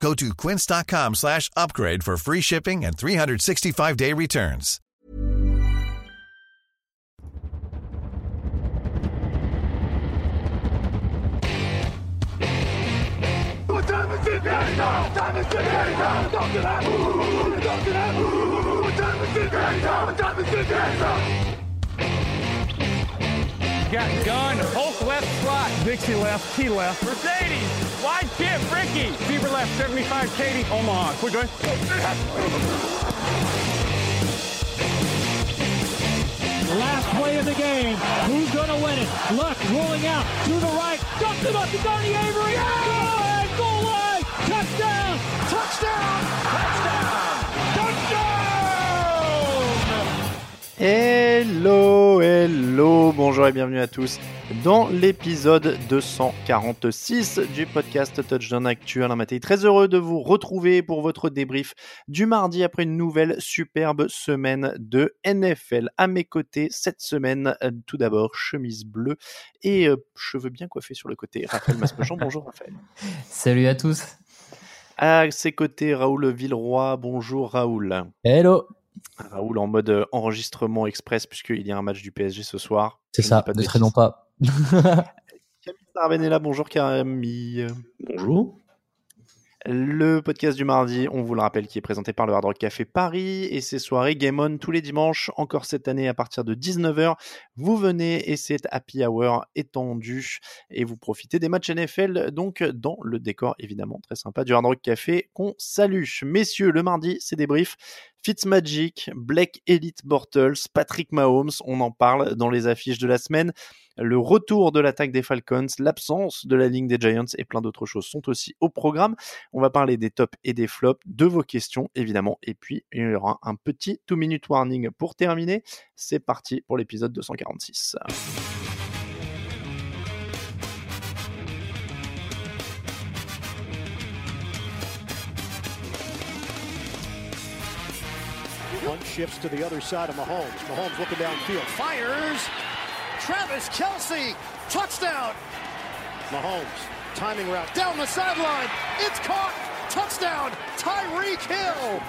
Go to quince.com slash upgrade for free shipping and 365-day returns. Got gun, Hulk left slot, Dixie left, He left, Mercedes wide chip, Ricky. Fever left, 75, Katie, Omaha. We're good. Last play of the game. Who's going to win it? Luck rolling out to the right. Dumps it up to Donnie Avery. Yeah! Goal line. Touchdown. Touchdown. Hello, hello, bonjour et bienvenue à tous dans l'épisode 246 du podcast Touchdown Actu. Alain Mattei, très heureux de vous retrouver pour votre débrief du mardi après une nouvelle superbe semaine de NFL. À mes côtés cette semaine, euh, tout d'abord, chemise bleue et euh, cheveux bien coiffés sur le côté. Raphaël Masmejean, bonjour Raphaël. Salut à tous. À ses côtés, Raoul Villeroy, bonjour Raoul. Hello. Raoul en mode euh, enregistrement express puisqu'il y a un match du PSG ce soir. C'est ça, ne traînons pas. Camille Sarvenella, bonjour Camille. Bonjour. Le podcast du mardi, on vous le rappelle, qui est présenté par le Hard Rock Café Paris et ses soirées Game On tous les dimanches, encore cette année à partir de 19h. Vous venez et c'est Happy Hour étendu et vous profitez des matchs NFL, donc dans le décor évidemment très sympa du Hard Rock Café qu'on salue. Messieurs, le mardi, c'est débrief. Fitzmagic, Blake Elite Bortles, Patrick Mahomes, on en parle dans les affiches de la semaine. Le retour de l'attaque des Falcons, l'absence de la ligne des Giants et plein d'autres choses sont aussi au programme. On va parler des tops et des flops, de vos questions évidemment. Et puis il y aura un petit 2-minute warning pour terminer. C'est parti pour l'épisode 246. One shifts to. Travis Kelsey. Touchdown. Mahomes. Timing route. Down the sideline. It's caught. Touchdown. Tyreek Hill.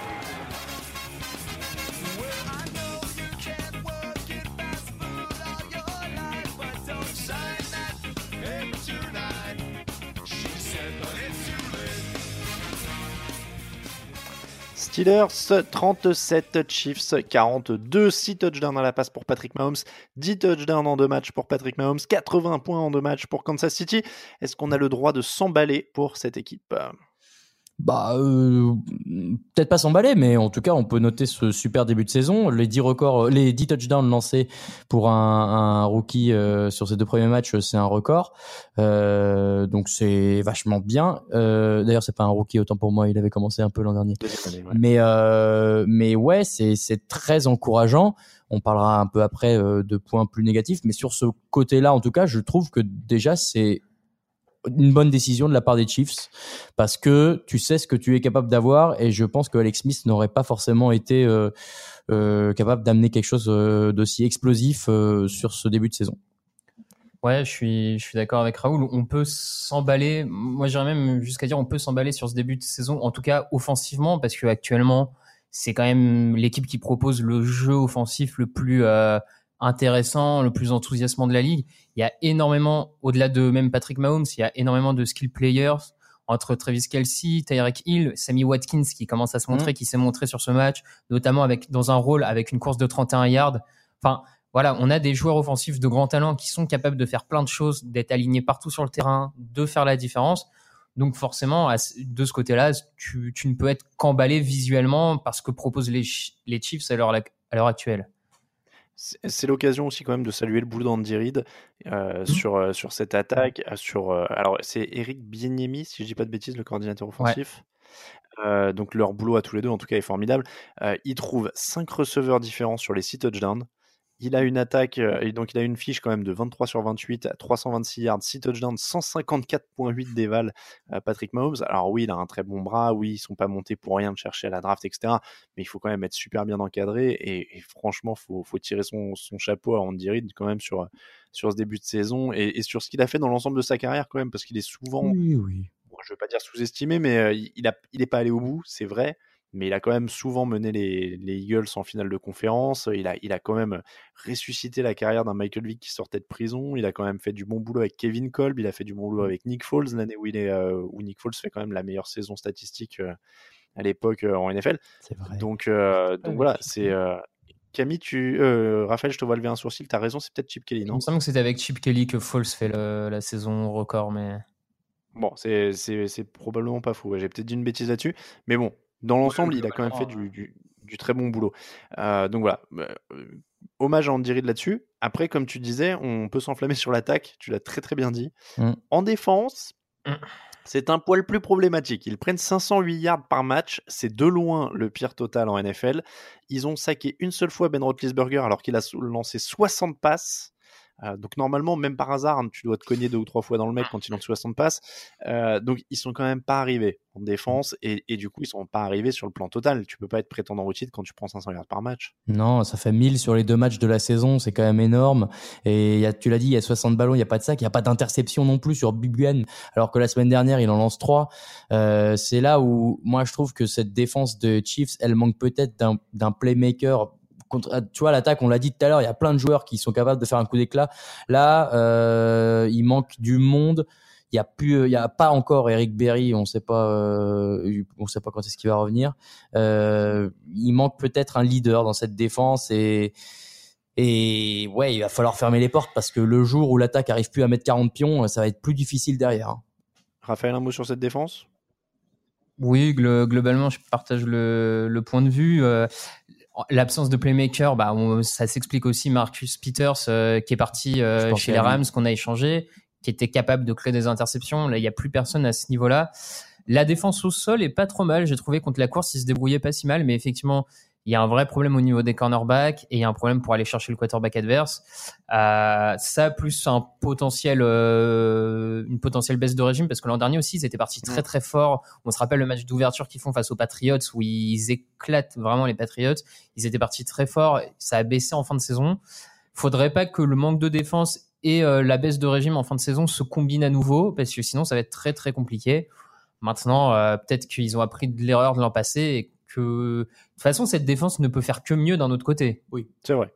Steelers 37, Chiefs 42, 6 touchdowns à la passe pour Patrick Mahomes, 10 touchdowns en deux matchs pour Patrick Mahomes, 80 points en deux matchs pour Kansas City. Est-ce qu'on a le droit de s'emballer pour cette équipe? Bah, euh, peut-être pas s'emballer, mais en tout cas, on peut noter ce super début de saison. Les 10 records, les 10 touchdowns lancés pour un, un rookie euh, sur ces deux premiers matchs, c'est un record. Euh, donc c'est vachement bien. Euh, D'ailleurs, c'est pas un rookie autant pour moi, il avait commencé un peu l'an dernier. Mais euh, mais ouais, c'est c'est très encourageant. On parlera un peu après euh, de points plus négatifs, mais sur ce côté-là, en tout cas, je trouve que déjà c'est une bonne décision de la part des Chiefs parce que tu sais ce que tu es capable d'avoir et je pense que Alex Smith n'aurait pas forcément été euh, euh, capable d'amener quelque chose euh, d'aussi explosif sur ce début de saison. Ouais, je suis, je suis d'accord avec Raoul. On peut s'emballer. Moi, j'irais même jusqu'à dire on peut s'emballer sur ce début de saison, en tout cas offensivement, parce que actuellement, c'est quand même l'équipe qui propose le jeu offensif le plus intéressant, le plus enthousiasmant de la ligue. Il y a énormément, au-delà de même Patrick Mahomes, il y a énormément de skill players entre Travis Kelsey, Tyreek Hill, Sammy Watkins qui commence à se montrer, qui s'est montré sur ce match, notamment avec dans un rôle avec une course de 31 yards. Enfin, voilà, on a des joueurs offensifs de grand talent qui sont capables de faire plein de choses, d'être alignés partout sur le terrain, de faire la différence. Donc forcément, de ce côté-là, tu, tu ne peux être qu'emballé visuellement parce que proposent les, les Chiefs à l'heure actuelle. C'est l'occasion aussi quand même de saluer le boulot d'Andy Reid euh, sur, euh, sur cette attaque. euh, Sur, alors c'est Eric Bieniemy, si je dis pas de bêtises, le coordinateur offensif. Euh, donc leur boulot à tous les deux, en tout cas, est formidable. Euh, il trouve 5 receveurs différents sur les 6 touchdowns. Il a une attaque, euh, et donc il a une fiche quand même de 23 sur 28, 326 yards, 6 touchdowns, 154.8 d'éval, Patrick Mahomes. Alors oui, il a un très bon bras, oui, ils sont pas montés pour rien de chercher à la draft, etc. Mais il faut quand même être super bien encadré, et, franchement, faut, faut tirer son, chapeau à Andy Reid quand même sur, sur ce début de saison, et, et sur ce qu'il a fait dans l'ensemble de sa carrière quand même, parce qu'il est souvent... Oui, oui je veux pas dire sous-estimé, mais il n'est il pas allé au bout, c'est vrai. Mais il a quand même souvent mené les, Eagles en finale de conférence. Il a, il a quand même ressuscité la carrière d'un Michael Vick qui sortait de prison. Il a quand même fait du bon boulot avec Kevin Kolb. Il a fait du bon boulot mmh. avec Nick Foles l'année où, il est, où Nick Foles fait quand même la meilleure saison statistique à l'époque en NFL. Vrai. Donc, donc voilà, c'est. Camille, tu, Raphaël, je te vois lever un sourcil. Tu as raison, c'est peut-être Chip Kelly, non? Il me semble que c'était avec Chip Kelly que Foles fait la saison record, mais. Bon, c'est probablement pas fou. J'ai peut-être dit une bêtise là-dessus. Mais bon, dans l'ensemble, il a quand même fait du, très bon boulot. Euh, donc voilà. Bah, euh, hommage à Andy Reid là-dessus. Après, comme tu disais, on peut s'enflammer sur l'attaque. Tu l'as très très bien dit. Mmh. En défense, mmh. c'est un poil plus problématique. Ils prennent 508 yards par match. C'est de loin le pire total en NFL. Ils ont saqué une seule fois Ben Roethlisberger alors qu'il a lancé 60 passes. Euh, donc normalement, même par hasard, hein, tu dois te cogner deux ou trois fois dans le mec quand il lance 60 passes. Euh, donc ils sont quand même pas arrivés en défense et, du coup ils sont pas arrivés sur le plan total. Tu peux pas être prétendant au titre quand tu prends 500 yards par match. Non, ça fait 1000 sur les deux matchs de la saison, c'est quand même énorme. Et y a, tu l'as dit, il y a 60 ballons, il y a pas de sac, il y a pas d'interception non plus sur Buguen, alors que la semaine dernière il en lance 3. Euh, c'est là où moi je trouve que cette défense de Chiefs, elle manque peut-être d'un playmaker contre, tu vois, l'attaque, on l'a dit tout à l'heure, il y a plein de joueurs qui sont capables de faire un coup d'éclat. Là, euh, il manque du monde. Il y a plus, il y a pas encore Eric Berry. On sait pas, euh, on sait pas quand est-ce qu'il va revenir. Euh, il manque peut-être un leader dans cette défense et et ouais, il va falloir fermer les portes parce que le jour où l'attaque arrive plus à mettre 40 pions, ça va être plus difficile derrière. Hein. Raphaël, un mot sur cette défense? Oui, globalement, je partage le, le point de vue. Euh, L'absence de playmaker, bah, ça s'explique aussi Marcus Peters euh, qui est parti euh, chez les Rams, qu'on a échangé, qui était capable de créer des interceptions. Là, il n'y a plus personne à ce niveau-là. La défense au sol est pas trop mal. J'ai trouvé contre la course, il se débrouillait pas si mal, mais effectivement, il y a un vrai problème au niveau des cornerbacks et il y a un problème pour aller chercher le quarterback adverse. Euh, ça plus un potentiel, euh, une potentielle baisse de régime parce que l'an dernier aussi ils étaient partis très très fort. On se rappelle le match d'ouverture qu'ils font face aux Patriots où ils éclatent vraiment les Patriots. Ils étaient partis très fort. Ça a baissé en fin de saison. Faudrait pas que le manque de défense et euh, la baisse de régime en fin de saison se combinent à nouveau parce que sinon ça va être très très compliqué. Maintenant, peut-être qu'ils ont appris de l'erreur de l'an passé et que de toute façon, cette défense ne peut faire que mieux d'un autre côté. Oui, c'est vrai.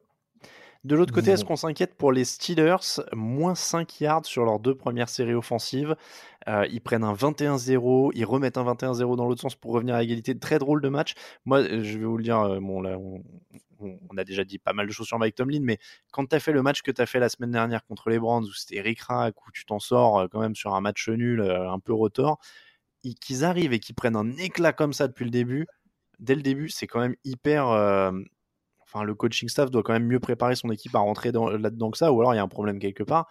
De l'autre côté, est-ce qu'on s'inquiète pour les Steelers? Moins 5 yards sur leurs deux premières séries offensives. Euh, ils prennent un 21-0, ils remettent un 21-0 dans l'autre sens pour revenir à égalité. Très drôle de match. Moi, je vais vous le dire, euh, bon, là, on, a déjà dit pas mal de choses sur Mike Tomlin, mais quand tu as fait le match que tu as fait la semaine dernière contre les Browns, où c'était Rick Rack, où tu t'en sors euh, quand même sur un match nul, un peu rotor, qu'ils arrivent et qu'ils prennent un éclat comme ça depuis le début, dès le début, c'est quand même hyper. Euh, enfin, le coaching staff doit quand même mieux préparer son équipe à rentrer là-dedans que ça, ou alors il y a un problème quelque part.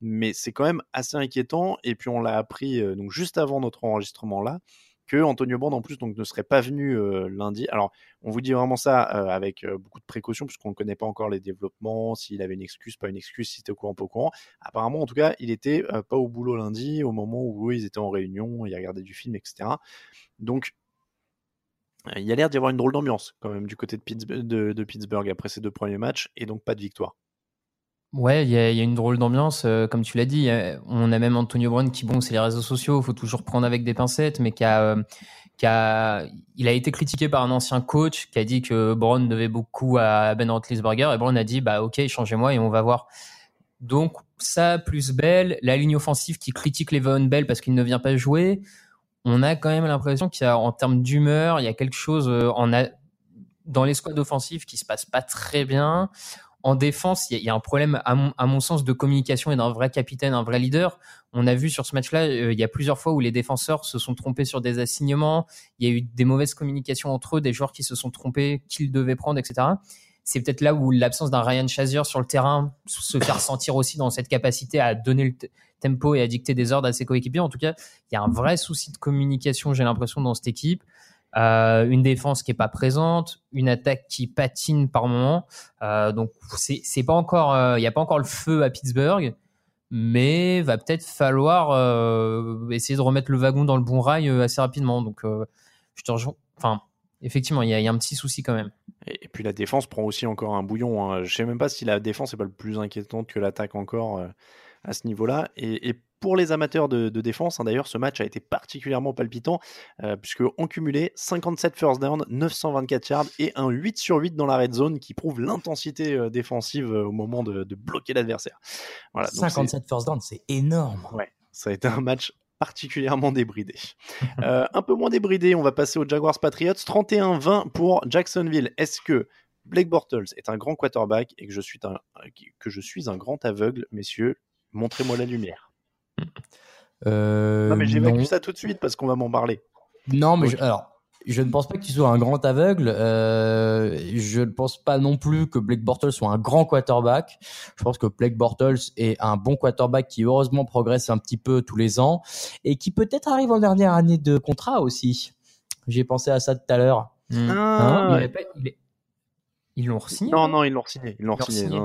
Mais c'est quand même assez inquiétant. Et puis on l'a appris euh, donc juste avant notre enregistrement là que Antonio Brand en plus donc ne serait pas venu euh, lundi. Alors on vous dit vraiment ça avec beaucoup de précautions puisqu'on ne connaît pas encore les développements, s'il avait une excuse, pas une excuse, si c'était au courant, pas au courant. Apparemment en tout cas il était pas au boulot lundi au moment où ils étaient en réunion, il regardait du film, etc. Donc il y a l'air d'y avoir une drôle d'ambiance quand même du côté de, Pittsburgh après ces deux premiers matchs et donc pas de victoire. Ouais, il y, a une drôle d'ambiance, euh, comme tu l'as dit. On a même Antonio Brown qui, bon, c'est les réseaux sociaux, il faut toujours prendre avec des pincettes, mais qui a, euh, qui a, il a été critiqué par un ancien coach qui a dit que Brown devait beaucoup à Ben Roethlisberger et Brown a dit, bah ok, changez-moi et on va voir. Donc ça, plus Bell, la ligne offensive qui critique Le'Veon Bell parce qu'il ne vient pas jouer on a quand même l'impression qu'il y a, en termes d'humeur, il y a quelque chose euh, dans les squads offensifs qui se passe pas très bien. En défense, il y, a, un problème, à mon, sens, de communication et d'un vrai capitaine, un vrai leader. On a vu sur ce match-là, euh, il y a plusieurs fois où les défenseurs se sont trompés sur des assignements. Il y a eu des mauvaises communications entre eux, des joueurs qui se sont trompés, qu'ils devaient prendre, etc. C'est peut-être là où l'absence d'un Ryan Shazier sur le terrain se fait ressentir aussi dans cette capacité à donner le, tempo et à dicter des ordres à ses coéquipiers. En tout cas, il y a un vrai souci de communication, j'ai l'impression, dans cette équipe. euh, une défense qui est pas présente, une attaque qui patine par moment. Euh, donc c'est pas encore, il n'y a pas encore le feu à Pittsburgh, mais va peut-être falloir essayer de remettre le wagon dans le bon rail assez rapidement. Donc je te rejoins. Enfin, effectivement, il y, a un petit souci quand même. Et, puis la défense prend aussi encore un bouillon. Hein. Je sais même pas si la défense est pas le plus inquiétante que l'attaque encore à ce niveau-là. Et, pour les amateurs de, défense, hein, d'ailleurs, ce match a été particulièrement palpitant, euh, puisque en cumulé, 57 first down, 924 yards et un 8 sur 8 dans la red zone qui prouve l'intensité euh, défensive euh, au moment de, bloquer l'adversaire. Voilà, 57 first down, c'est énorme. Ouais, ça a été un match particulièrement débridé. un peu moins débridé, on va passer aux Jaguars Patriots. 31-20 pour Jacksonville. Est-ce que Blake Bortles est un grand quarterback et que je suis un, que je suis un grand aveugle, messieurs Montrez-moi la lumière. Euh, non, mais j'évacue ça tout de suite parce qu'on va m'en parler. Non, mais je, alors, je ne pense pas que tu sois un grand aveugle. Euh, je ne pense pas non plus que Blake Bortles soit un grand quarterback. Je pense que Blake Bortles est un bon quarterback qui heureusement progresse un petit peu tous les ans et qui peut-être arrive en dernière année de contrat aussi. J'ai pensé à ça tout à l'heure. Hmm. Ah, hein ils l'ont signé Non, non, ils l'ont signé. Ils l'ont signé.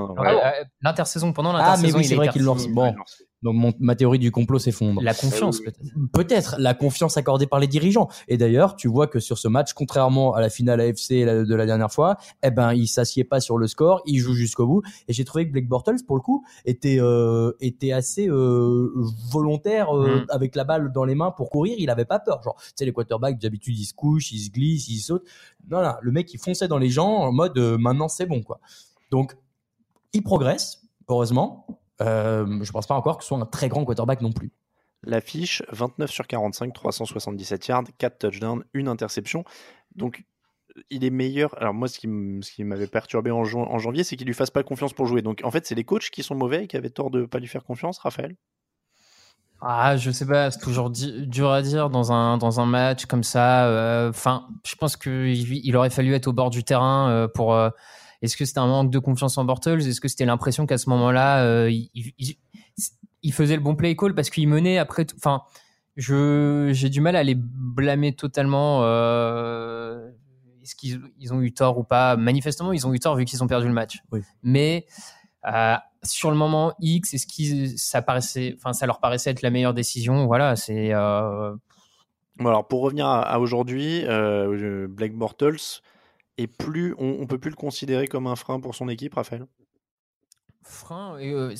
L'intersaison, pendant l'intersaison, ah, mais oui, c'est vrai qu'ils l'ont signé. Bon, donc ma théorie du complot s'effondre. La confiance peut-être. Peut-être la confiance accordée par les dirigeants. Et d'ailleurs, tu vois que sur ce match, contrairement à la finale AFC de la dernière fois, eh ben il s'assied pas sur le score, il joue jusqu'au bout. Et j'ai trouvé que Blake Bortles, pour le coup, était euh, était assez euh, volontaire euh, mm. avec la balle dans les mains pour courir. Il avait pas peur. Genre, tu sais les quarterbacks d'habitude ils se couchent, ils se glissent, ils sautent. Non, non, le mec il fonçait dans les gens en mode maintenant c'est bon quoi. Donc il progresse heureusement. Euh, je pense pas encore que ce soit un très grand quarterback non plus. L'affiche 29 sur 45, 377 yards, 4 touchdowns, une interception. Donc il est meilleur. Alors moi, ce qui m'avait perturbé en, janvier, c'est qu'il lui fasse pas confiance pour jouer. Donc en fait, c'est les coachs qui sont mauvais et qui avaient tort de pas lui faire confiance, Raphaël? Ah, je sais pas, c'est toujours dur à dire dans un dans un match comme ça. Euh, enfin, je pense qu'il il aurait fallu être au bord du terrain euh, pour est-ce que c'était un manque de confiance en Bortles? Est-ce que c'était l'impression qu'à ce moment-là, euh, il, faisait le bon play call parce qu'il menait après Enfin, j'ai du mal à les blâmer totalement. Euh, est-ce qu'ils ils ont eu tort ou pas? Manifestement, ils ont eu tort vu qu'ils ont perdu le match. Mais euh, sur le moment X, est-ce que ça paraissait, enfin, ça leur paraissait être la meilleure décision? Voilà, c'est. alors pour revenir à, aujourd'hui, Blake Bortles, et plus on, ne peut plus le considérer comme un frein pour son équipe, Raphaël? Frein, euh,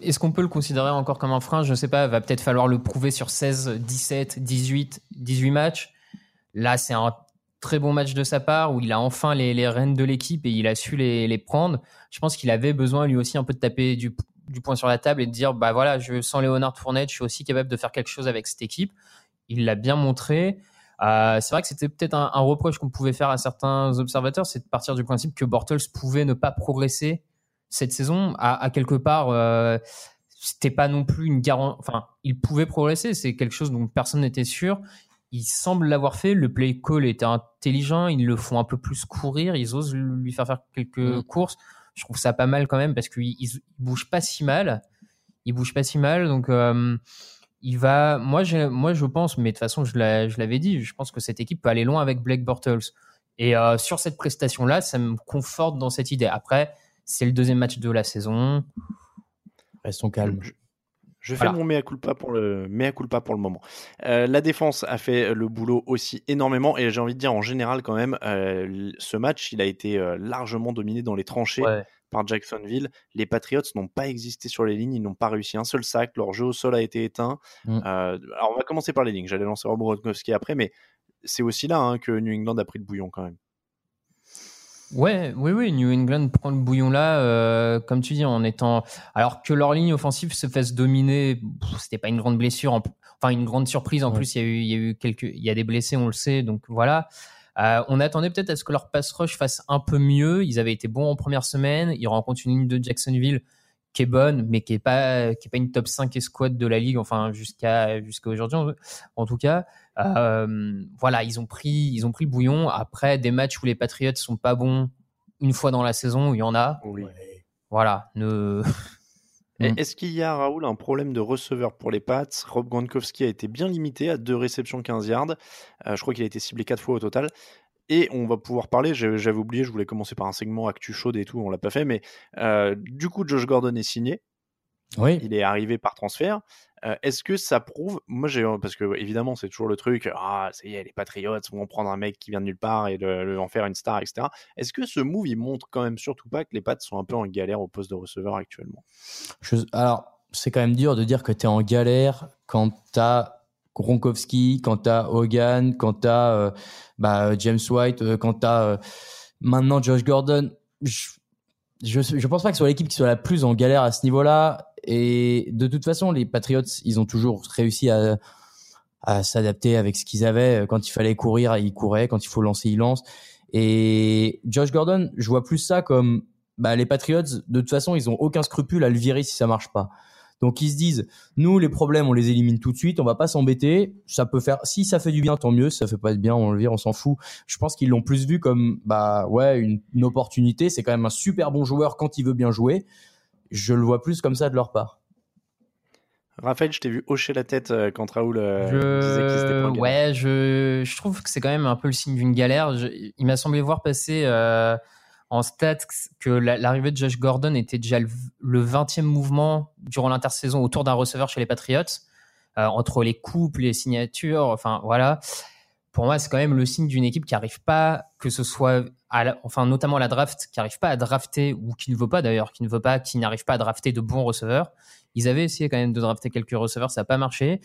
est-ce qu'on peut le considérer encore comme un frein? Je ne sais pas, va peut-être falloir le prouver sur 16, 17, 18, 18 matchs. Là, c'est un très bon match de sa part où il a enfin les, rênes de l'équipe et il a su les, prendre. Je pense qu'il avait besoin lui aussi un peu de taper du, du poing sur la table et de dire bah voilà, je sens Léonard Fournette, je suis aussi capable de faire quelque chose avec cette équipe. Il l'a bien montré. Euh, c'est vrai que c'était peut-être un, reproche qu'on pouvait faire à certains observateurs, c'est de partir du principe que Bortles pouvait ne pas progresser cette saison. À, quelque part, euh, c'était pas non plus une garantie. Enfin, il pouvait progresser, c'est quelque chose dont personne n'était sûr. Il semble l'avoir fait. Le play call était intelligent. Ils le font un peu plus courir. Ils osent lui faire faire quelques mm. courses. Je trouve ça pas mal quand même parce qu'il bouge pas si mal. Il bouge pas si mal. Donc, euh, il va. Moi, moi, je pense, mais de toute façon, je l'avais dit, je pense que cette équipe peut aller loin avec Blake Bortles. Et euh, sur cette prestation-là, ça me conforte dans cette idée. Après, c'est le deuxième match de la saison. Restons calmes. Je, fais mon mea culpa pour le mea culpa pour le moment. Euh, la défense a fait le boulot aussi énormément et j'ai envie de dire en général quand même, euh, ce match il a été largement dominé dans les tranchées par Jacksonville. Les Patriots n'ont pas existé sur les lignes, ils n'ont pas réussi un seul sac, leur jeu au sol a été éteint. Mm. Euh, alors on va commencer par les lignes, j'allais lancer Rob Gronkowski après, mais c'est aussi là hein, que New England a pris le bouillon quand même. Ouais, oui, oui, New England prend le bouillon là, euh, comme tu dis, en étant. Alors que leur ligne offensive se fasse dominer, c'était pas une grande blessure, enfin une grande surprise. En plus, il y a eu, il y a eu quelques, il y a des blessés, on le sait, donc voilà. Euh, on attendait peut-être à ce que leur pass rush fasse un peu mieux. Ils avaient été bons en première semaine. Ils rencontrent une ligne de Jacksonville qui est bonne, mais qui est pas qui est pas une top 5 escouade de la ligue, enfin jusqu'à jusqu'à aujourd'hui en, tout cas. Euh, voilà, ils ont pris ils ont pris le bouillon. Après des matchs où les Patriots sont pas bons une fois dans la saison, il y en a. Voilà, ne Mm. Est-ce qu'il y a, Raoul, un problème de receveur pour les Pats? Rob Gronkowski a été bien limité à deux réceptions 15 yards. Euh, je crois qu'il a été ciblé quatre fois au total. Et on va pouvoir parler, j'avais oublié, je voulais commencer par un segment actu chaude et tout, on l'a pas fait, mais euh, du coup, Josh Gordon est signé. Oui. il est arrivé par transfert. Est-ce que ça prouve Moi, j'ai parce que évidemment, c'est toujours le truc. Ah, ça y est, les Patriots vont prendre un mec qui vient de nulle part et le, en faire une star, etc. Est-ce que ce move, il montre quand même surtout pas que les Pats sont un peu en galère au poste de receveur actuellement? Alors, c'est quand même dur de dire que tu es en galère quand tu as Gronkowski, quand tu as Hogan, quand tu as bah, James White, quand tu as maintenant Josh Gordon. Je, je, je pense pas que ce soit l'équipe qui soit la plus en galère à ce niveau-là. Et de toute façon, les Patriots, ils ont toujours réussi à, s'adapter avec ce qu'ils avaient. Quand il fallait courir, ils couraient. Quand il faut lancer, ils lancent. Et Josh Gordon, je vois plus ça comme bah, les Patriots, de toute façon, ils ont aucun scrupule à le virer si ça marche pas. Donc ils se disent, nous les problèmes, on les élimine tout de suite, on va pas s'embêter. Ça peut faire, si ça fait du bien, tant mieux. Si ça fait pas de bien, on le vire, on s'en fout. Je pense qu'ils l'ont plus vu comme, bah ouais, une opportunité. C'est quand même un super bon joueur quand il veut bien jouer. Je le vois plus comme ça de leur part. Raphaël, je t'ai vu hocher la tête euh, quand Raoul euh, disait qu'il s'était pas Je... Ouais, je... je trouve que c'est quand même un peu le signe d'une galère. Je- Il m'a semblé voir passer euh, en stats que la- l'arrivée de Josh Gordon était déjà le, le 20e mouvement durant l'intersaison autour d'un receveur chez les Patriots, euh, entre les coupes, les signatures, enfin voilà. Pour moi, c'est quand même le signe d'une équipe qui n'arrive pas, que ce soit, à enfin notamment la draft, qui n'arrive pas à drafter, ou qui ne veut pas d'ailleurs, qui ne veut pas, qui n'arrive pas à drafter de bons receveurs. Ils avaient essayé quand même de drafter quelques receveurs, ça n'a pas marché.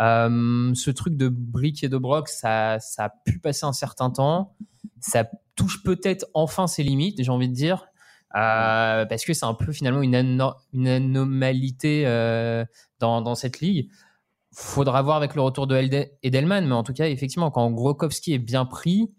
Euh, ce truc de brick et de broc, ça, a pu passer un certain temps. Ça touche peut-être enfin ses limites, j'ai envie de dire, euh, parce que c'est un peu finalement une, ano- une anomalité euh, dans cette ligue. Faudra voir avec le retour de Edelman, mais en tout cas, effectivement, quand Grokowski est bien pris,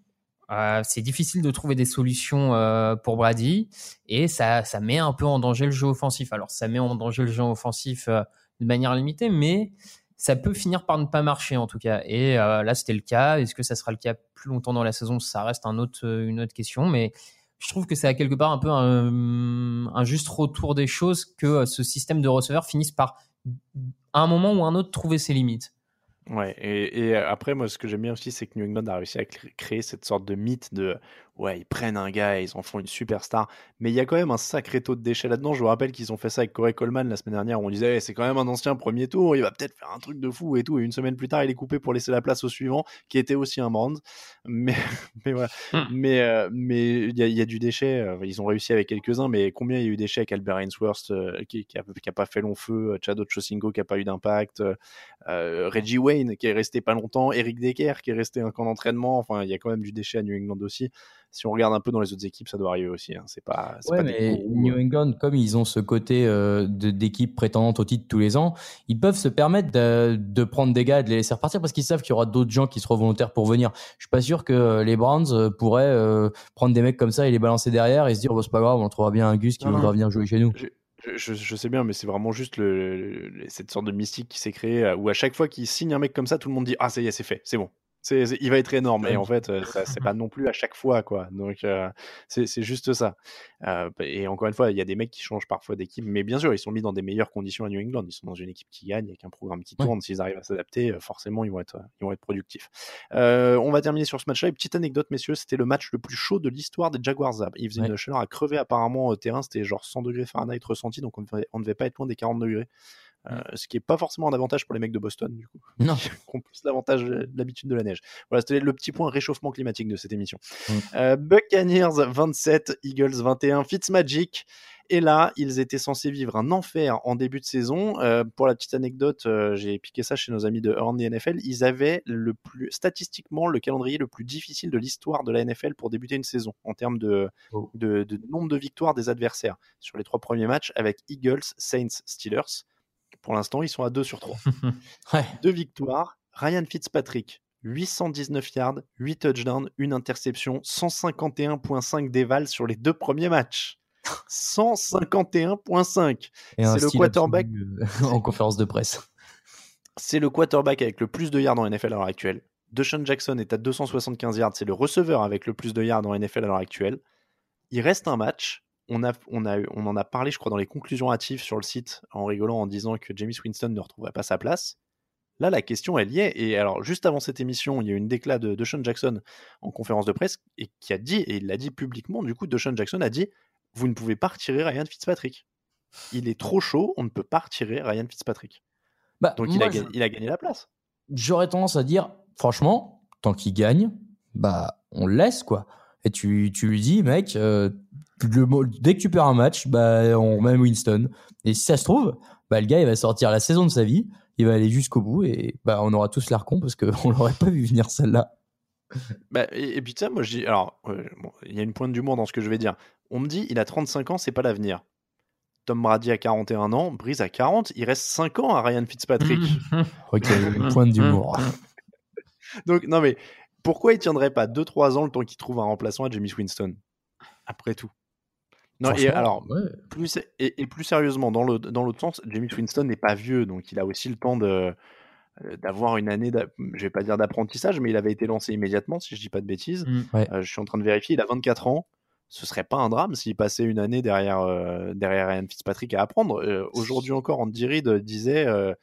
euh, c'est difficile de trouver des solutions euh, pour Brady et ça, ça met un peu en danger le jeu offensif. Alors, ça met en danger le jeu offensif euh, de manière limitée, mais ça peut finir par ne pas marcher en tout cas. Et là, c'était le cas. Est-ce que ça sera le cas plus longtemps dans la saison? Ça reste une autre question, mais je trouve que c'est à quelque part un peu un, un juste retour des choses que ce système de receveurs finisse par, un moment ou un autre, trouver ses limites. Ouais, et, et après, moi, ce que j'aime bien aussi, c'est que New England a réussi à cr- créer cette sorte de mythe de ouais, ils prennent un gars et ils en font une superstar. Mais il y a quand même un sacré taux de déchets là-dedans. Je vous rappelle qu'ils ont fait ça avec Corey Coleman la semaine dernière, où on disait Eh, c'est quand même un ancien premier tour, il va peut-être faire un truc de fou et tout. Et une semaine plus tard, il est coupé pour laisser la place au suivant, qui était aussi un Brand. Mais, mais voilà. Mais euh, mais il y, a- il y a du déchet. euh, Ils ont réussi avec quelques-uns, mais combien il y a eu d'échecs? Avec Albert Ainsworth euh, qui, qui, a, qui a pas fait long feu, Chad Ochocinco qui a pas eu d'impact, euh, Reggie Wayne qui est resté pas longtemps, Eric Decker qui est resté un camp d'entraînement. Enfin, il y a quand même du déchet à New England aussi. Si on regarde un peu dans les autres équipes, ça doit arriver aussi. Hein. C'est pas, c'est Ouais, pas mais New euh. England, comme ils ont ce côté euh, de- d'équipe prétendante au titre tous les ans, ils peuvent se permettre de, de prendre des gars et de les laisser repartir parce qu'ils savent qu'il y aura d'autres gens qui seront volontaires pour venir. Je suis pas sûr que euh, les Browns pourraient euh, prendre des mecs comme ça et les balancer derrière et se dire bon, c'est pas grave, on trouvera bien un Gus qui voudra venir jouer chez nous. Je, je- je sais bien, mais c'est vraiment juste le, le- cette sorte de mystique qui s'est créée où à chaque fois qu'il signe un mec comme ça, tout le monde dit Ah, ça y est, c'est fait, c'est bon. Il va être énorme. Et en fait, euh, c'est pas non plus à chaque fois, quoi. Donc, euh, c'est, juste ça. Euh, et encore une fois, il y a des mecs qui changent parfois d'équipe, mais bien sûr, ils sont mis dans des meilleures conditions à New England. Ils sont dans une équipe qui gagne, avec un programme qui tourne. S'ils arrivent à s'adapter, forcément, ils vont être, ils vont être productifs. Euh, on va terminer sur ce match-là. Une petite anecdote, messieurs, c'était le match le plus chaud de l'histoire des Jaguars. Il faisait Ouais. une chaleur à crever apparemment au terrain. C'était genre 100 degrés Fahrenheit ressenti, donc on ne devait, on devait pas être loin des 40 degrés. Euh, ce qui est pas forcément un avantage pour les mecs de Boston, du coup. Non. qui ont plus l'avantage de l'habitude de la neige. Voilà, c'était le petit point réchauffement climatique de cette émission. Mm. Euh, Buccaneers 27, Eagles 21, Fitzmagic. Et là, ils étaient censés vivre un enfer en début de saison. Euh, pour la petite anecdote, j'ai piqué ça chez nos amis de Horn et NFL. Ils avaient le plus, statistiquement, le calendrier le plus difficile de l'histoire de la NFL pour débuter une saison en termes de, Oh. de, de nombre de victoires des adversaires sur les trois premiers matchs avec Eagles, Saints, Steelers. Pour l'instant, ils sont à 2 sur 3. Ouais. Deux victoires. Ryan Fitzpatrick, 819 yards, 8 touchdowns, une interception, 151.5 d'éval sur les deux premiers matchs. 151.5. Et un C'est le quarterback. euh, en conférence de presse. C'est le quarterback avec le plus de yards en NFL à l'heure actuelle. Deshaun Jackson est à 275 yards. C'est le receveur avec le plus de yards en NFL à l'heure actuelle. Il reste un match. On, a, on, a, on en a parlé, je crois, dans les conclusions hâtives sur le site, en rigolant, en disant que James Winston ne retrouverait pas sa place. Là, la question, elle y est. Et alors, juste avant cette émission, il y a eu une déclat de, de Sean Jackson en conférence de presse et qui a dit, et il l'a dit publiquement, du coup, de Sean Jackson a dit Vous ne pouvez pas retirer Ryan Fitzpatrick. Il est trop chaud, on ne peut pas retirer Ryan Fitzpatrick. Bah, Donc, il moi, a, je- gagné, il a gagné la place. j'aurais tendance à dire, franchement, tant qu'il gagne, bah, on le laisse, quoi. Et tu, tu lui dis, mec, euh, le dès que tu perds un match, bah, on met Winston. Et si ça se trouve, bah, le gars, il va sortir la saison de sa vie, il va aller jusqu'au bout et bah, on aura tous l'air con parce qu'on l'aurait pas vu venir celle-là. Bah, et, et puis, tu sais, moi, je dis. Alors, euh, bon, il y a une pointe d'humour dans ce que je vais dire. On me dit Il a 35 ans, c'est pas l'avenir. Tom Brady a 41 ans, Breeze a 40, il reste 5 ans à Ryan Fitzpatrick. Ok, une pointe d'humour. Donc, non, mais pourquoi il tiendrait pas 2-3 ans le temps qu'il trouve un remplaçant à James Winston? Après tout. Non, et alors, ouais. plus, et, et plus sérieusement, dans l'autre dans l'autre sens, James Winston n'est pas vieux, donc il a aussi le temps de euh, d'avoir une année, je vais pas dire d'apprentissage, mais il avait été lancé immédiatement, si je dis pas de bêtises. Mm. Ouais. Euh, je suis en train de vérifier, il a 24 ans. Ce serait pas un drame s'il passait une année derrière, euh, derrière Ryan Fitzpatrick à apprendre. Euh, Aujourd'hui encore, Andy Reid disait euh,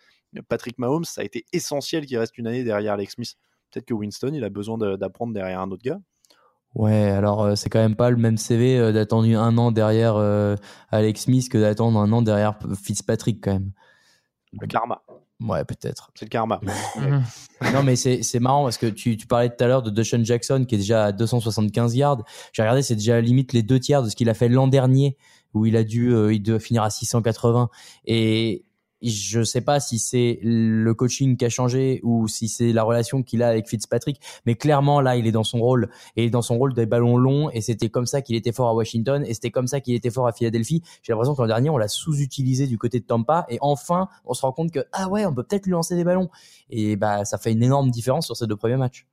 Patrick Mahomes, ça a été essentiel qu'il reste une année derrière Alex Smith. Peut-être que Winston, il a besoin de- d'apprendre derrière un autre gars. Ouais, alors euh, c'est quand même pas le même CV euh, d'attendre un an derrière euh, Alex Smith que d'attendre un an derrière Fitzpatrick quand même. Le karma. Ouais, peut-être. C'est le karma. non, mais c'est c'est marrant parce que tu, tu parlais tout à l'heure de Deshaun Jackson qui est déjà à 275 yards. J'ai regardé, c'est déjà limite les deux tiers de ce qu'il a fait l'an dernier où il a dû, euh, il doit finir à 680. Et je sais pas si c'est le coaching qui a changé ou si c'est la relation qu'il a avec Fitzpatrick, mais clairement là, il est dans son rôle et dans son rôle des ballons longs et c'était comme ça qu'il était fort à Washington et c'était comme ça qu'il était fort à Philadelphie. J'ai l'impression que l'an dernier, on l'a sous-utilisé du côté de Tampa et enfin, on se rend compte que ah ouais, on peut peut-être lui lancer des ballons et bah ça fait une énorme différence sur ces deux premiers matchs.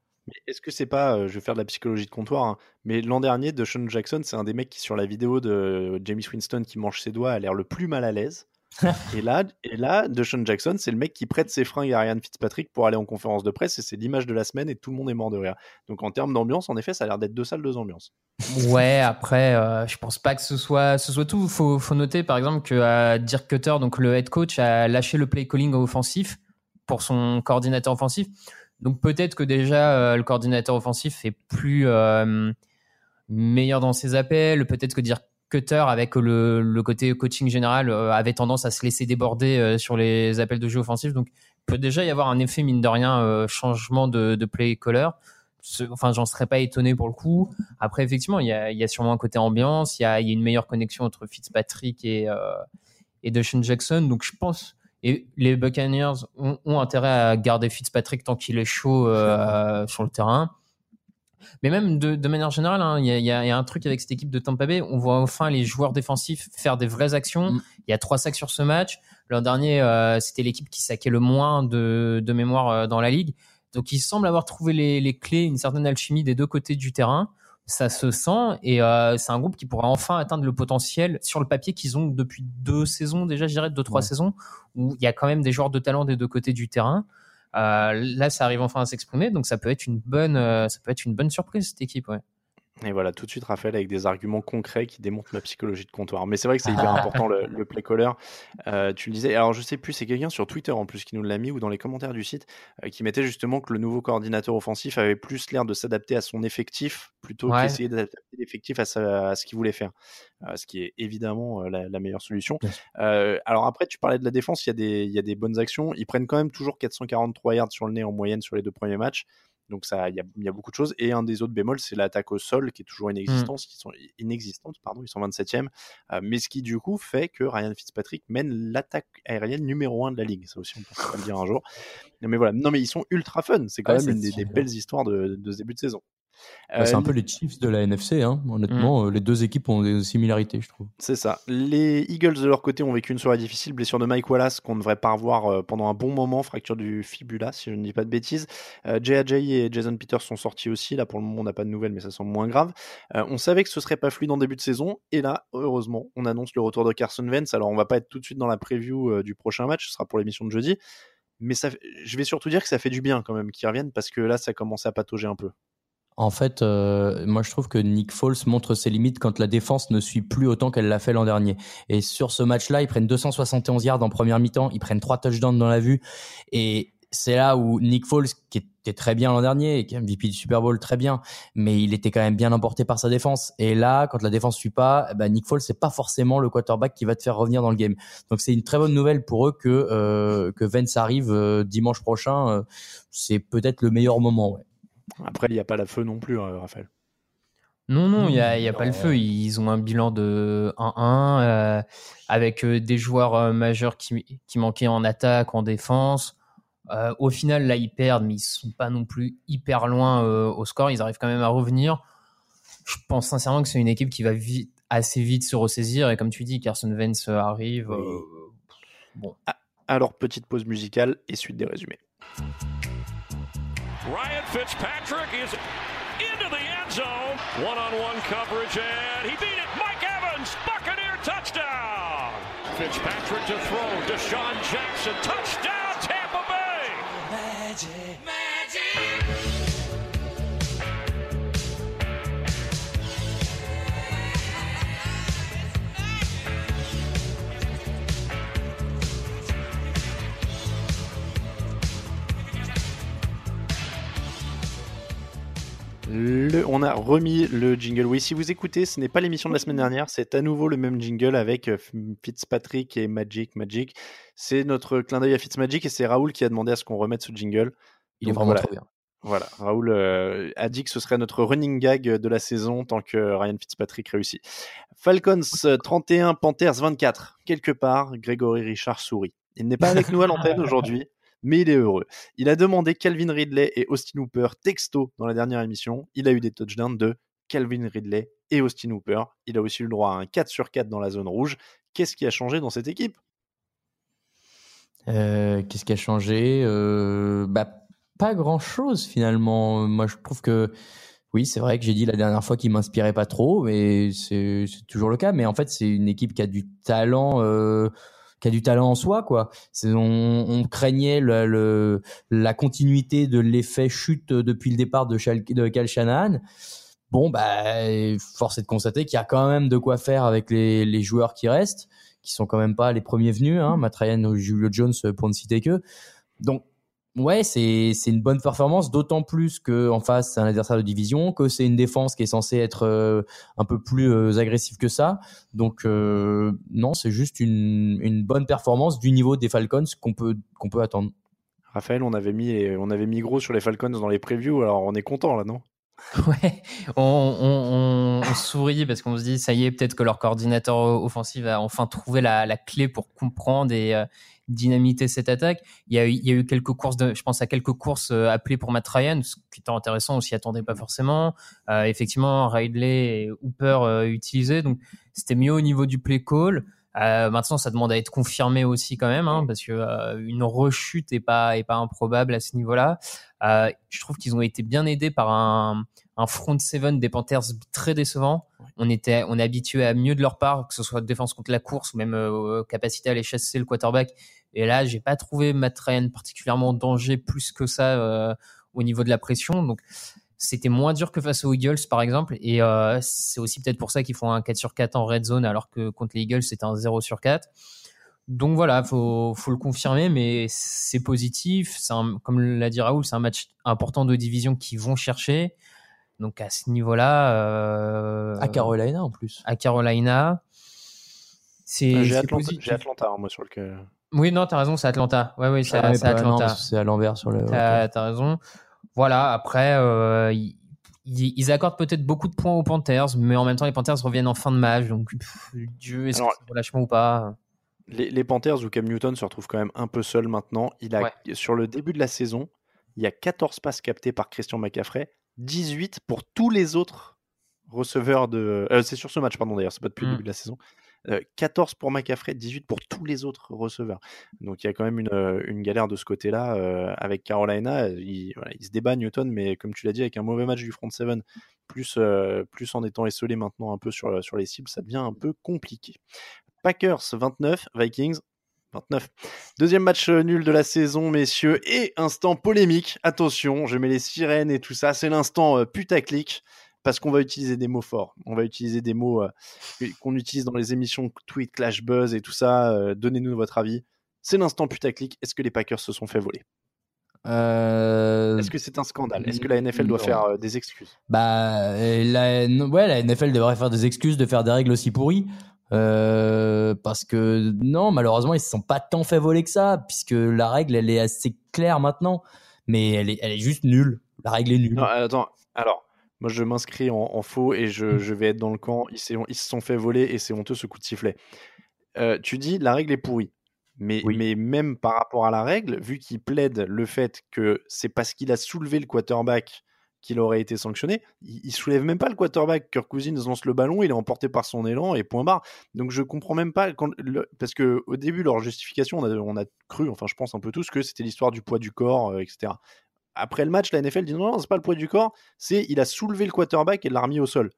Est-ce que c'est pas, euh, je vais faire de la psychologie de comptoir, hein, mais l'an dernier, Deshaun Jackson, c'est un des mecs qui, sur la vidéo de James Winston qui mange ses doigts, a l'air le plus mal à l'aise. et là, et là, Deshaun Jackson, c'est le mec qui prête ses fringues à Ryan Fitzpatrick pour aller en conférence de presse et c'est l'image de la semaine et tout le monde est mort de rire. Donc en termes d'ambiance, en effet, ça a l'air d'être deux salles, deux ambiances. Ouais, après, euh, je pense pas que ce soit, ce soit tout. Faut, faut noter, par exemple, que euh, Dirk Cutter, donc le head coach, a lâché le play calling offensif pour son coordinateur offensif. Donc peut-être que déjà euh, le coordinateur offensif est plus euh, meilleur dans ses appels. Peut-être que Dirk Cutter, avec le, le côté coaching général, euh, avait tendance à se laisser déborder euh, sur les appels de jeu offensif. Donc peut déjà y avoir un effet mine de rien euh, changement de, de play caller. Enfin, j'en serais pas étonné pour le coup. Après, effectivement, il y a, il y a sûrement un côté ambiance, il y a, il y a une meilleure connexion entre Fitzpatrick et, euh, et Jackson. Donc, je pense, et les Buccaneers ont, ont intérêt à garder Fitzpatrick tant qu'il est chaud euh, sur le terrain. Mais même de, de manière générale, hein, il y, a, y y un truc avec cette équipe de Tampa Bay. On voit enfin les joueurs défensifs faire des vraies actions. Mm. Il y a trois sacs sur ce match. L'an dernier, euh, c'était l'équipe qui saquait le moins de, de mémoire euh, dans la ligue. Donc, il semble avoir trouvé les, les clés, une certaine alchimie des deux côtés du terrain. Ça se sent et euh, c'est un groupe qui pourra enfin atteindre le potentiel sur le papier qu'ils ont depuis deux saisons déjà, je dirais deux trois Ouais. saisons où il y a quand même des joueurs de talent des deux côtés du terrain. Euh, là, ça arrive enfin à s'exprimer, donc ça peut être une bonne, euh, ça peut être une bonne surprise cette équipe. Ouais. Et voilà, tout de suite, Raphaël, avec des arguments concrets qui démontrent la psychologie de comptoir. Mais c'est vrai que c'est hyper important le, le play caller. Euh, tu le disais, alors je sais plus, c'est quelqu'un sur Twitter en plus qui nous l'a mis ou dans les commentaires du site euh, qui mettait justement que le nouveau coordinateur offensif avait plus l'air de s'adapter à son effectif plutôt Ouais. qu'essayer d'adapter l'effectif à, sa- à ce qu'il voulait faire. Euh, ce qui est évidemment la, la meilleure solution. Alors après, tu parlais de la défense, il y, a des, il y a des bonnes actions. Ils prennent quand même toujours 443 yards sur le nez en moyenne sur les deux premiers matchs. Donc ça, il y a, il y a beaucoup de choses. Et un des autres bémols, c'est l'attaque au sol qui est toujours inexistante. Qui sont inexistante, pardon, ils sont 27e. Euh, mais ce qui du coup fait que Ryan Fitzpatrick mène l'attaque aérienne numéro 1 de la ligue. Ça aussi, on peut le dire un jour. Mais voilà. Non, mais ils sont ultra fun. C'est quand même une des, belles histoires de, de ce début de saison. Bah, c'est Euh, un peu les Chiefs de la NFC, hein. honnêtement. euh, Les deux équipes ont des similarités, je trouve. C'est ça. Les Eagles de leur côté ont vécu une soirée difficile, blessure de Mike Wallace qu'on ne devrait pas revoir euh, pendant un bon moment, fracture du fibula si je ne dis pas de bêtises. Euh, J.A.J. et Jason Peters sont sortis aussi, là pour le moment on n'a pas de nouvelles mais ça semble moins grave. Euh, on savait que ce serait pas fluide en début de saison et là heureusement on annonce le retour de Carson Wentz. Alors on va pas être tout de suite dans la preview euh, du prochain match, ce sera pour l'émission de jeudi. Mais ça, je vais surtout dire que ça fait du bien quand même qu'ils reviennent parce que là ça commence à patauger un peu. En fait, euh, moi je trouve que Nick Foles montre ses limites quand la défense ne suit plus autant qu'elle l'a fait l'an dernier. Et sur ce match-là, ils prennent 271 yards en première mi-temps, ils prennent trois touchdowns dans la vue. Et c'est là où Nick Foles, qui était très bien l'an dernier, qui est MVP du Super Bowl très bien, mais il était quand même bien emporté par sa défense. Et là, quand la défense suit pas, eh ben Nick Foles, c'est pas forcément le quarterback qui va te faire revenir dans le game. Donc c'est une très bonne nouvelle pour eux que euh, que Vance arrive euh, dimanche prochain. Euh, c'est peut-être le meilleur moment. Ouais. Après, il n'y a pas la feu non plus, hein, Raphaël. Non, non, il n'y a, y a pas le feu. Ils ont un bilan de 1-1 euh, avec euh, des joueurs euh, majeurs qui, qui manquaient en attaque, en défense. Euh, au final, là, ils perdent, mais ils sont pas non plus hyper loin euh, au score. Ils arrivent quand même à revenir. Je pense sincèrement que c'est une équipe qui va vite, assez vite se ressaisir. Et comme tu dis, Carson Wentz arrive. euh, bon. Alors, petite pause musicale et suite des résumés. Ryan Fitzpatrick is into the end zone. One on one coverage, and he beat it. Mike Evans, Buccaneer touchdown. Fitzpatrick to throw. Deshaun Jackson, touchdown, Tampa Bay. Le- on a remis le jingle. Oui, si vous écoutez, ce n'est pas l'émission de la semaine dernière, c'est à nouveau le même jingle avec euh, Fitzpatrick et Magic Magic. C'est notre clin d'œil à Fitzmagic et c'est Raoul qui a demandé à ce qu'on remette ce jingle. Il est vraiment voilà. trop bien. Voilà, Raoul euh, a dit que ce serait notre running gag de la saison tant que Ryan Fitzpatrick réussit. Falcons euh, 31, Panthers 24. Quelque part, Grégory Richard sourit. Il n'est pas avec nous à l'antenne aujourd'hui, mais il est heureux. Il a demandé Calvin Ridley et Austin Hooper texto dans la dernière émission. Il a eu des touchdowns de Calvin Ridley et Austin Hooper. Il a aussi eu le droit à un 4 sur 4 dans la zone rouge. Qu'est-ce qui a changé dans cette équipe? Euh, Qu'est-ce qui a changé? Euh, bah, Pas grand-chose finalement. Moi, je trouve que oui, c'est vrai que j'ai dit la dernière fois qu'il m'inspirait pas trop, mais c'est toujours le cas. Mais en fait, c'est une équipe qui a du talent. euh, qui a du talent en soi, quoi. On, on craignait le, le- la continuité de l'effet chute depuis le départ de, de Cal Shanahan. Bon, bah, force est de constater qu'il y a quand même de quoi faire avec les, les joueurs qui restent, qui sont quand même pas les premiers venus, hein, Matt Ryan ou Julio Jones pour ne citer que. Donc, ouais, c'est c'est une bonne performance, d'autant plus que en face c'est un adversaire de division, que c'est une défense qui est censée être euh, un peu plus euh, agressive que ça. Donc euh, non, c'est juste une, une bonne performance du niveau des Falcons qu'on peut qu'on peut attendre. Raphaël, on avait, mis, on avait mis gros sur les Falcons dans les previews, alors on est content là, non? Ouais, on, on- on- on sourit parce qu'on se dit, ça y est, peut-être que leur coordinateur offensif a enfin trouvé la, la clé pour comprendre et euh, dynamiter cette attaque. Il y, a eu, il y a eu quelques courses, de, je pense à quelques courses euh, appelées pour Matt Ryan, ce qui était intéressant, on s'y attendait pas forcément. Euh, effectivement, Ridley et Hooper euh, utilisés, donc c'était mieux au niveau du play call. Euh, maintenant, ça demande à être confirmé aussi quand même, hein, parce que euh, une rechute est pas est pas improbable à ce niveau-là. Euh, je trouve qu'ils ont été bien aidés par un, un front seven des Panthers très décevant. On était on est habitué à mieux de leur part, que ce soit défense contre la course ou même capacité à aller chasser le quarterback. Et là, j'ai pas trouvé Matt Ryan particulièrement en danger plus que ça euh, au niveau de la pression. Donc c'était moins dur que face aux Eagles, par exemple. Et euh, c'est aussi peut-être pour ça qu'ils font un 4 sur 4 en red zone, alors que contre les Eagles, c'était un 0 sur 4. Donc voilà, faut, faut le confirmer, mais c'est positif. C'est un- comme l'a dit Raoul, c'est un match important de division qu'ils vont chercher. Donc à ce niveau-là, euh, À Carolina en plus. à Carolina, c'est J'ai Atlanta, positif. j'ai Atlanta, hein, moi, sur le que. Oui, non, t'as raison, c'est Atlanta. Ouais, oui, c'est Ah, non, Atlanta. c'est à l'envers sur le. T'as t'as raison. Voilà, après, euh, ils, ils- accordent peut-être beaucoup de points aux Panthers, mais en même temps, les Panthers reviennent en fin de match. Donc, pff, Dieu, est-ce que c'est relâchement ou pas? Les, les Panthers où Cam Newton se retrouve quand même un peu seul maintenant. Il a, Ouais. Sur le début de la saison, il y a 14 passes captées par Christian McCaffrey, 18 pour tous les autres receveurs de. euh, c'est sur ce match, pardon d'ailleurs, c'est pas depuis le Mm. début de la saison. Euh, 14 pour McCaffrey, 18 pour tous les autres receveurs. Donc il y a quand même une, galère de ce côté-là avec Carolina. Il, voilà, il se débat Newton, mais comme tu l'as dit, avec un mauvais match du front seven, plus, plus en étant esselé maintenant un peu sur, sur les cibles, ça devient un peu compliqué. Packers 29, Vikings 29. Deuxième match nul de la saison, messieurs, et instant polémique. Attention, je mets les sirènes et tout ça. C'est l'instant putaclic parce qu'on va utiliser des mots forts. On va utiliser des mots euh, qu'on utilise dans les émissions Tweet, Clash Buzz et tout ça. Euh, Donnez-nous votre avis. C'est l'instant putaclic. Est-ce que les Packers se sont fait voler? Euh, Est-ce que c'est un scandale? Est-ce que la NFL doit non. faire des excuses? Bah, la, ouais, la NFL devrait faire des excuses de faire des règles aussi pourries. Euh, parce que non, malheureusement, ils se sont pas tant fait voler que ça, puisque la règle, elle est assez claire maintenant, mais elle est, elle est juste nulle. La règle est nulle. Non, attends. Alors, moi, je m'inscris en, en faux et Mm. je, je vais être dans le camp. Ils, se sont fait voler et c'est honteux ce coup de sifflet. Euh, tu dis la règle est pourrie. Mais, Oui. mais même par rapport à la règle, vu qu'il plaide le fait que c'est parce qu'il a soulevé le quarterback qu'il aurait été sanctionné, il, il soulève même pas le quarterback. Kirk Cousins lance le ballon, il est emporté par son élan et point barre. Donc je comprends même pas quand, le- parce que au début leur justification, on a, on a cru, enfin je pense un peu tous que c'était l'histoire du poids du corps, euh, etc. Après le match, la NFL dit non, non c'est pas le poids du corps, c'est il a soulevé le quarterback et l'a remis au sol.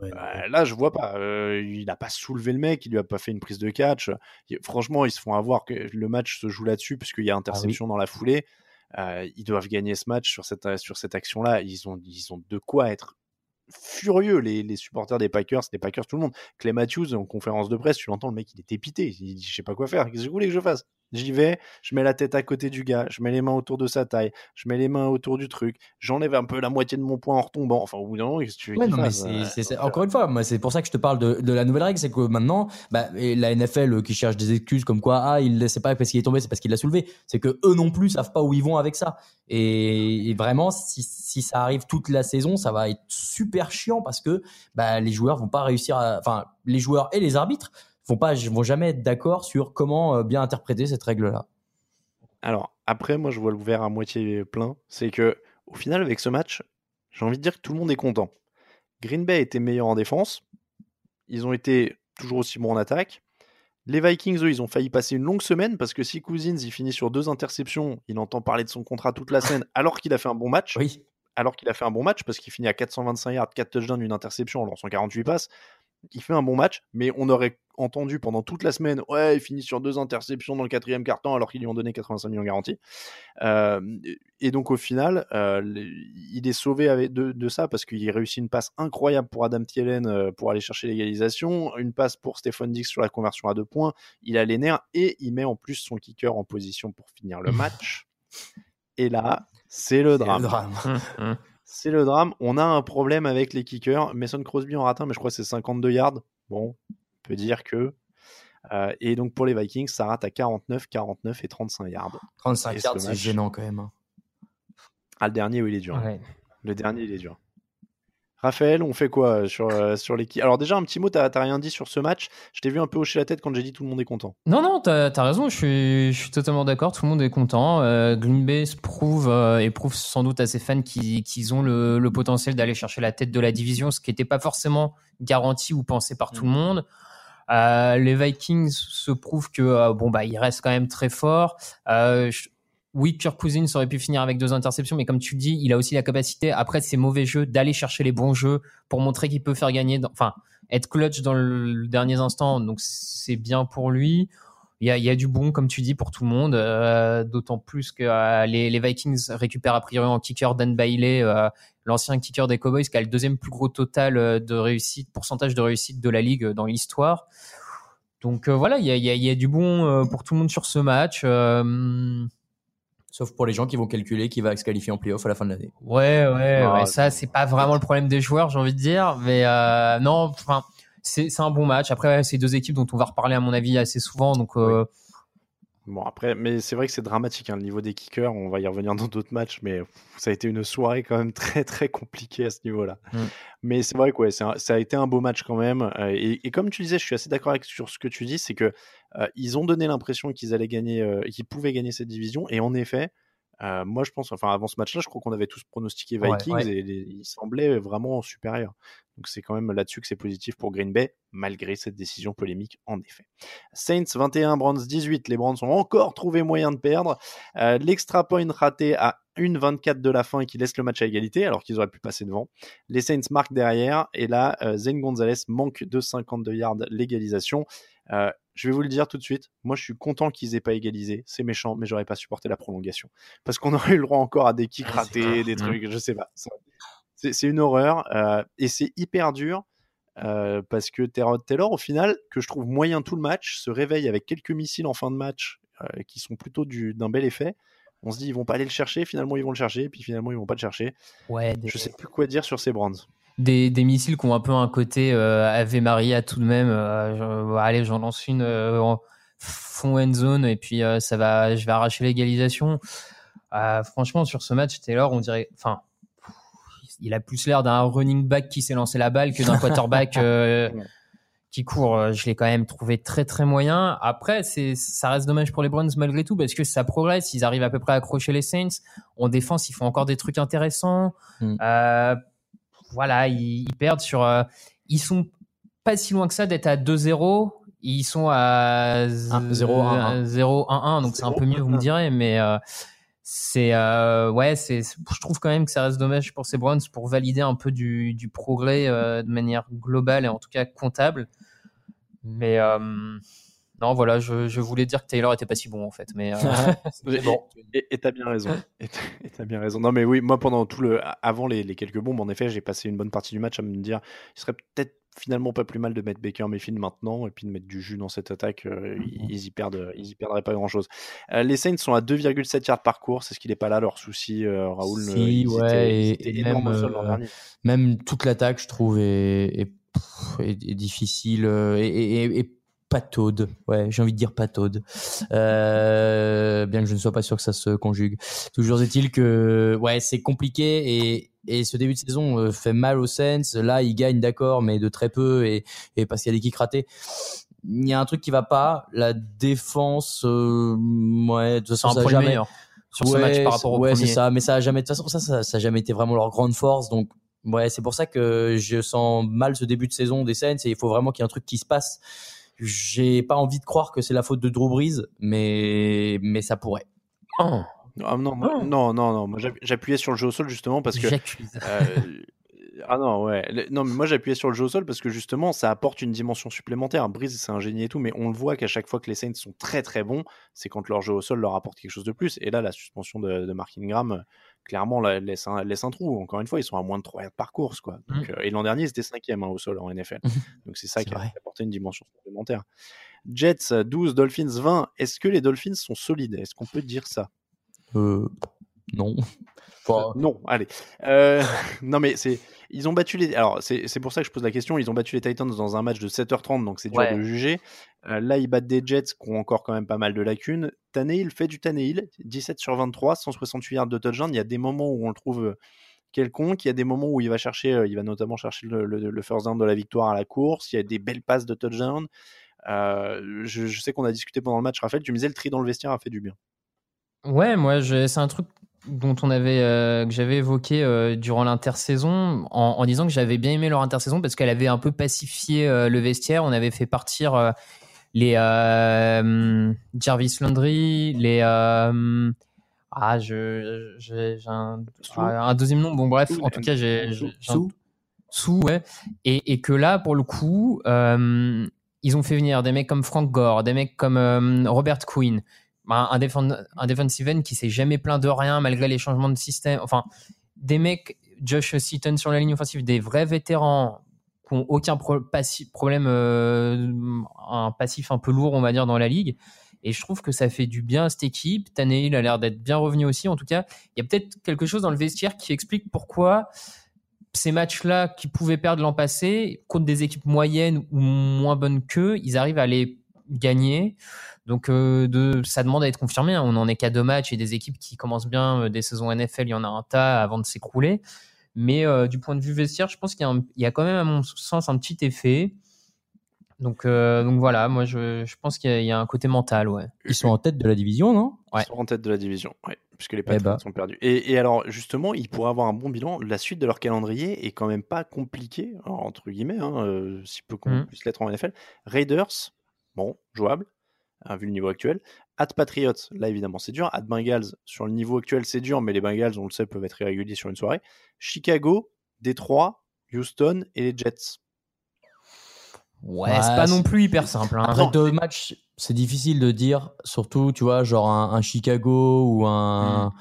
Ouais, Euh, là, je vois pas. Euh, il n'a pas soulevé le mec, il lui a pas fait une prise de catch. Il- franchement, ils se font avoir que le match se joue là-dessus puisqu'il y a interception dans la foulée. Euh, ils doivent gagner ce match sur cette, sur cette action-là. Ils ont, ils ont de quoi être furieux, les, les supporters des Packers, les Packers, tout le monde. Clay Matthews, en conférence de presse, tu l'entends, le mec, il est épité. Il dit, je sais pas quoi faire. Qu'est-ce que vous voulez que je fasse? J'y vais, je mets la tête à côté du gars, je mets les mains autour de sa taille, je mets les mains autour du truc, j'enlève un peu la moitié de mon poing en retombant. Enfin, au bout d'un moment, qu'est-ce que tu veux Ouais, qu'il non, mais fasse? c'est, c'est- c'est- encore une fois, moi, c'est pour ça que je te parle de, de la nouvelle règle, c'est que maintenant, bah, et la NFL euh, qui cherche des excuses comme quoi, ah, il c'est pas parce qu'il est tombé, c'est parce qu'il l'a soulevé. C'est que eux non plus savent pas où ils vont avec ça. Et, et vraiment, si, si ça arrive toute la saison, ça va être super chiant parce que, bah, les joueurs vont pas réussir à, enfin, les joueurs et les arbitres vont pas, vont jamais être d'accord sur comment euh, bien interpréter cette règle-là. Alors, après, moi, je vois le verre à moitié plein. C'est que, au final, avec ce match, j'ai envie de dire que tout le monde est content. Green Bay était meilleur en défense. Ils ont été toujours aussi bons en attaque. Les Vikings, eux, ils ont failli passer une longue semaine parce que si Cousins, il finit sur deux interceptions, il entend parler de son contrat toute la semaine alors qu'il a fait un bon match. Oui. Alors qu'il a fait un bon match parce qu'il finit à 425 yards, 4 touchdowns, une interception en lançant 48 passes. Il fait un bon match, mais on aurait entendu pendant toute la semaine, ouais, il finit sur deux interceptions dans le quatrième quart-temps alors qu'ils lui ont donné 85 millions garantis. Euh, et donc au final, euh, il est sauvé avec de, de ça parce qu'il réussit une passe incroyable pour Adam Thielen euh, pour aller chercher l'égalisation, une passe pour Stephen Dix sur la conversion à deux points. Il a les nerfs et il met en plus son kicker en position pour finir le match. et là, c'est le drame. Le drame. C'est le drame. On a un problème avec les kickers. Mason Crosby en rate un, mais je crois que c'est 52 yards. Bon, on peut dire que. Euh, et donc pour les Vikings, ça rate à 49, 49 et 35 yards. 35 Et ce yards, c'est gênant quand même. hein. Ah, le dernier, oui, il est dur. Ouais. Le dernier, il est dur. Raphaël, on fait quoi euh, sur, euh, sur l'équipe? Alors déjà, un petit mot, t'as t'as rien dit sur ce match. Je t'ai vu un peu hocher la tête quand j'ai dit tout le monde est content. Non, non, t'as as raison, je suis, je suis totalement d'accord, tout le monde est content. Euh, Green Bay se prouve euh, et prouve sans doute à ses fans qu'ils qu'ils ont le, le potentiel d'aller chercher la tête de la division, ce qui n'était pas forcément garanti ou pensé par tout le monde. Euh, les Vikings se prouvent que euh, bon bah ils restent quand même très forts. Euh, je- oui, Kirk Cousins aurait pu finir avec deux interceptions, mais comme tu le dis, il a aussi la capacité après ces mauvais jeux d'aller chercher les bons jeux pour montrer qu'il peut faire gagner. Enfin, être clutch dans le dernier instant, donc c'est bien pour lui. Il y, a, du bon, comme tu dis, pour tout le monde, euh, d'autant plus que euh, les, Vikings récupèrent a priori en kicker Dan Bailey, euh, l'ancien kicker des Cowboys, qui a le deuxième plus gros total de réussite, pourcentage de réussite de la ligue dans l'histoire. Donc voilà, il y a, du bon pour tout le monde sur ce match. Sauf pour les gens qui vont calculer qui va se qualifier en playoff à la fin de l'année. Ouais, ouais, Ah, ouais, ça c'est pas vraiment le problème des joueurs, j'ai envie de dire, mais euh, non, enfin c'est un bon match. Après, c'est deux équipes dont on va reparler à mon avis assez souvent, donc euh, Bon, après, mais c'est vrai que c'est dramatique, hein, le niveau des kickers. On va y revenir dans d'autres matchs, mais pff, ça a été une soirée quand même très, très compliquée à ce niveau-là. Mm. Mais c'est vrai que ouais, un- ça a été un beau match quand même. euh, et, et comme tu disais, je suis assez d'accord sur ce que tu dis, c'est que euh, ils ont donné l'impression qu'ils allaient gagner, euh, qu'ils pouvaient gagner cette division. Et en effet, euh, moi je pense, enfin avant ce match-là, je crois qu'on avait tous pronostiqué Vikings ouais. et les- ils semblaient vraiment supérieurs. Donc c'est quand même là-dessus que c'est positif pour Green Bay, malgré cette décision polémique en effet. Saints 21, Browns 18. Les Browns ont encore trouvé moyen de perdre. Euh, L'extra point raté à 1,24 de la fin et qui laisse le match à égalité alors qu'ils auraient pu passer devant. Les Saints marquent derrière et là, euh, Zane Gonzalez manque de 52 yards l'égalisation. Je vais vous le dire tout de suite. Moi, je suis content qu'ils aient pas égalisé. C'est méchant, mais j'aurais pas supporté la prolongation parce qu'on aurait eu le droit encore à des kicks Ah, ratés, des trucs, je sais pas. C'est une horreur euh, et c'est hyper dur. euh, parce que Terrod Taylor, au final, que je trouve moyen tout le match, se réveille avec quelques missiles en fin de match euh, qui sont plutôt du- d'un bel effet. On se dit, ils vont pas aller le chercher, finalement, ils vont le chercher, puis finalement, ils vont pas le chercher. Ouais, des, Je sais plus quoi dire sur ces Brands. Des, des missiles qui ont un peu un côté euh, Ave Maria tout de même. euh, je- allez, j'en lance une euh, en fond end zone et puis euh, ça va, je vais arracher l'égalisation. Franchement, sur ce match, Taylor, on dirait, enfin, il a plus l'air d'un running back qui s'est lancé la balle que d'un quarterback qui court. Je l'ai quand même trouvé très très moyen. Après, c'est ça reste dommage pour les Browns malgré tout parce que ça progresse. Ils arrivent à peu près à accrocher les Saints. En défense, ils font encore des trucs intéressants. Mm. Voilà, ils, ils perdent sur. euh, ils sont pas si loin que ça d'être à 2-0. Ils sont à 1, 0, 1, 1. 0-1-1, donc c'est un peu mieux, vous me direz, mais euh, c'est euh, ouais, c'est je trouve quand même que ça reste dommage pour ces Browns pour valider un peu du, du progrès euh, de manière globale et en tout cas comptable. Mais euh, non, voilà, je, je voulais dire que Taylor était pas si bon en fait, mais euh, Et- bon. Et t'as bien raison. Et t'as- bien raison. Non, mais oui, moi, pendant tout le. Avant les, les quelques bombes, en effet, j'ai passé une bonne partie du match à me dire il serait peut-être finalement pas plus mal de mettre Baker Mayfield maintenant et puis de mettre du jus dans cette attaque. euh, ils, ils y perdent, ils y perdraient pas grand-chose. Euh, les Saints sont à 2,7 yards par course. Est-ce qu'il n'est pas là leur souci, euh, Raoul Si, ils ouais, étaient, et- ils et même, euh. Même toute l'attaque, je trouve, est, est, pff, est- est difficile et pataude. Ouais, j'ai envie de dire pataude. Euh, bien que je ne sois pas sûr que ça se conjugue. Toujours est-il que ouais, c'est compliqué et, et ce début de saison euh, fait mal au Saints. Là, ils gagnent d'accord, mais de très peu et, et parce qu'il y a des kicks ratés. Il y a un truc qui va pas. La défense, euh, ouais, de toute C'est façon, ça jamais. meilleur sur ce Ouais, match par rapport au ouais, premier. c'est ça. Mais ça a jamais, de toute façon, ça, ça, ça a jamais été vraiment leur grande force. Donc, ouais, c'est pour ça que je sens mal ce début de saison des Saints et il faut vraiment qu'il y ait un truc qui se passe. J'ai pas envie de croire que c'est la faute de Drew Brees, mais, mais ça pourrait. Oh, Ah, non, moi- non, non, non. Moi, j'app- j'appuyais sur le jeu au sol justement parce que. j'accuse. Euh, ah non, ouais. Non, mais moi j'appuyais sur le jeu au sol parce que justement ça apporte une dimension supplémentaire. Breeze, c'est un génie et tout, mais on le voit qu'à chaque fois que les Saints sont très très bons, c'est quand leur jeu au sol leur apporte quelque chose de plus. Et là, la suspension de, de Mark Ingram, euh, clairement, la- laisse un, laisse un trou. Encore une fois, ils sont à moins de 3 yards par course. Quoi. Donc, euh, et l'an dernier, ils étaient cinquième hein, au sol en NFL. Donc c'est ça qui a apporté une dimension supplémentaire. Jets 12, Dolphins 20. Est-ce que les Dolphins sont solides? Est-ce qu'on peut dire ça? Euh, non. Enfin, Non, allez. Euh, non, mais c'est. Ils ont battu les. Alors, c'est c'est pour ça que je pose la question. Ils ont battu les Titans dans un match de 7h30, donc c'est dur Ouais. de juger. Euh, là, ils battent des Jets qui ont encore quand même pas mal de lacunes. Tannehill fait du Tannehill, 17 sur 23, 168 yards de touchdown. Il y a des moments où on le trouve euh, quelconque. Il y a des moments où il va chercher, euh, il va notamment chercher le, le- le first down de la victoire à la course. Il y a des belles passes de touchdown. Euh, je, je sais qu'on a discuté pendant le match, Raphaël. Tu me disais le tri dans le vestiaire a fait du bien. Ouais, moi, c'est un truc dont on avait, euh, que j'avais évoqué euh, durant l'intersaison, en, en disant que j'avais bien aimé leur intersaison parce qu'elle avait un peu pacifié euh, le vestiaire. On avait fait partir les euh, Jarvis Landry, les euh, ah, je, j'ai un, Sou. un deuxième nom. Bon, bref, en tout cas, j'ai sous, ouais. Et, et que là, pour le coup, euh, ils ont fait venir des mecs comme Frank Gore, des mecs comme Robert Quinn, un, un, un defensive end qui s'est jamais plaint de rien malgré les changements de système. Enfin, des mecs, Josh Seaton sur la ligne offensive, des vrais vétérans qui n'ont aucun problème, euh, un passif un peu lourd, on va dire, dans la ligue. Et je trouve que ça fait du bien à cette équipe. Tannehill a l'air d'être bien revenu aussi. En tout cas, il y a peut-être quelque chose dans le vestiaire qui explique pourquoi ces matchs-là qui pouvaient perdre l'an passé contre des équipes moyennes ou moins bonnes qu'eux, ils arrivent à les gagner. Donc euh, de, ça demande à être confirmé. hein. On n'en est qu'à deux matchs et des équipes qui commencent bien euh, des saisons NFL, il y en a un tas avant de s'écrouler. Mais euh, du point de vue vestiaire, je pense qu'il y, a y quand même à mon sens un petit effet. Donc, euh, donc voilà, moi je, je pense qu'il y, a- il y a un côté mental, ouais. ils sont en tête de la division, non? Ouais. Ils sont en tête de la division, ouais, puisque les Eh Patriots bah. sont perdus. Et, et alors, justement, ils pourraient avoir un bon bilan. La suite de leur calendrier est quand même pas compliquée, entre guillemets, hein, euh, si peu qu'on Mhm. puisse l'être en NFL. Raiders, bon, jouable, hein, vu le niveau actuel. At Patriots, là évidemment c'est dur. At Bengals, sur le niveau actuel c'est dur, mais les Bengals, on le sait, peuvent être irréguliers sur une soirée. Chicago, Détroit, Houston et les Jets. Ouais, c'est pas non plus hyper simple. Hein. Après deux matchs, c'est difficile de dire, surtout, tu vois, genre un, un Chicago ou un,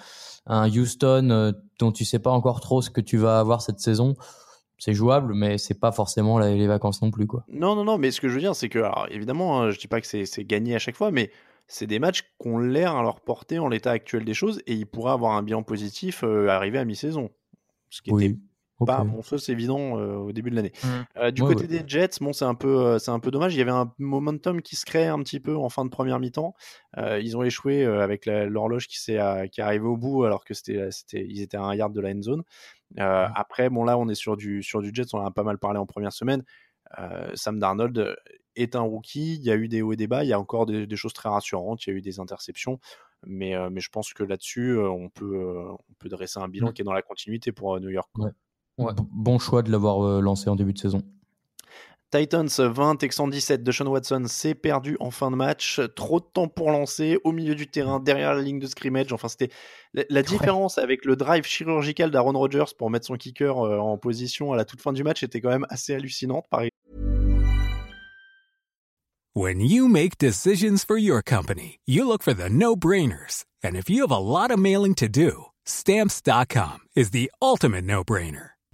un Houston euh, dont tu sais pas encore trop ce que tu vas avoir cette saison. C'est jouable, mais c'est pas forcément la- les vacances non plus, quoi. Non, non, non, mais ce que je veux dire, c'est que, alors, évidemment, hein, je dis pas que c'est c'est gagné à chaque fois, mais c'est des matchs qu'on l'air à leur portée en l'état actuel des choses et ils pourraient avoir un bilan positif euh, arrivé à mi-saison. Ce qui était pas, bon, ça c'est évident euh, au début de l'année. Mm. Euh, du Ouais, côté des Jets, bon, c'est un peu, euh, c'est un peu dommage. Il y avait un momentum qui se crée un petit peu en fin de première mi-temps. Euh, ils ont échoué euh, avec la- l'horloge qui s'est, qui est arrivée au bout alors que c'était, c'était, ils étaient à un yard de la end zone. Euh, Après, bon, là, on est sur du, sur du Jets. On en a pas mal parlé en première semaine. Euh, Sam Darnold est un rookie. Il y a eu des hauts et des bas. Il y a encore des, des choses très rassurantes. Il y a eu des interceptions. Mais, euh, mais je pense que là-dessus, euh, on, peut, euh, on peut dresser un bilan qui est dans la continuité pour euh, New York. Ouais. Bon choix de l'avoir euh, lancé en début de saison. Titans 20, Texans 17, Deshaun Watson s'est perdu en fin de match. Trop de temps pour lancer au milieu du terrain, derrière la ligne de scrimmage. Enfin, c'était la, la différence avec le drive chirurgical d'Aaron Rodgers pour mettre son kicker euh, en position à la toute fin du match était quand même assez hallucinante. Par When you make decisions for your company, you look for the no-brainers. And if you have a lot of mailing to do, stamps.com is the ultimate no-brainer.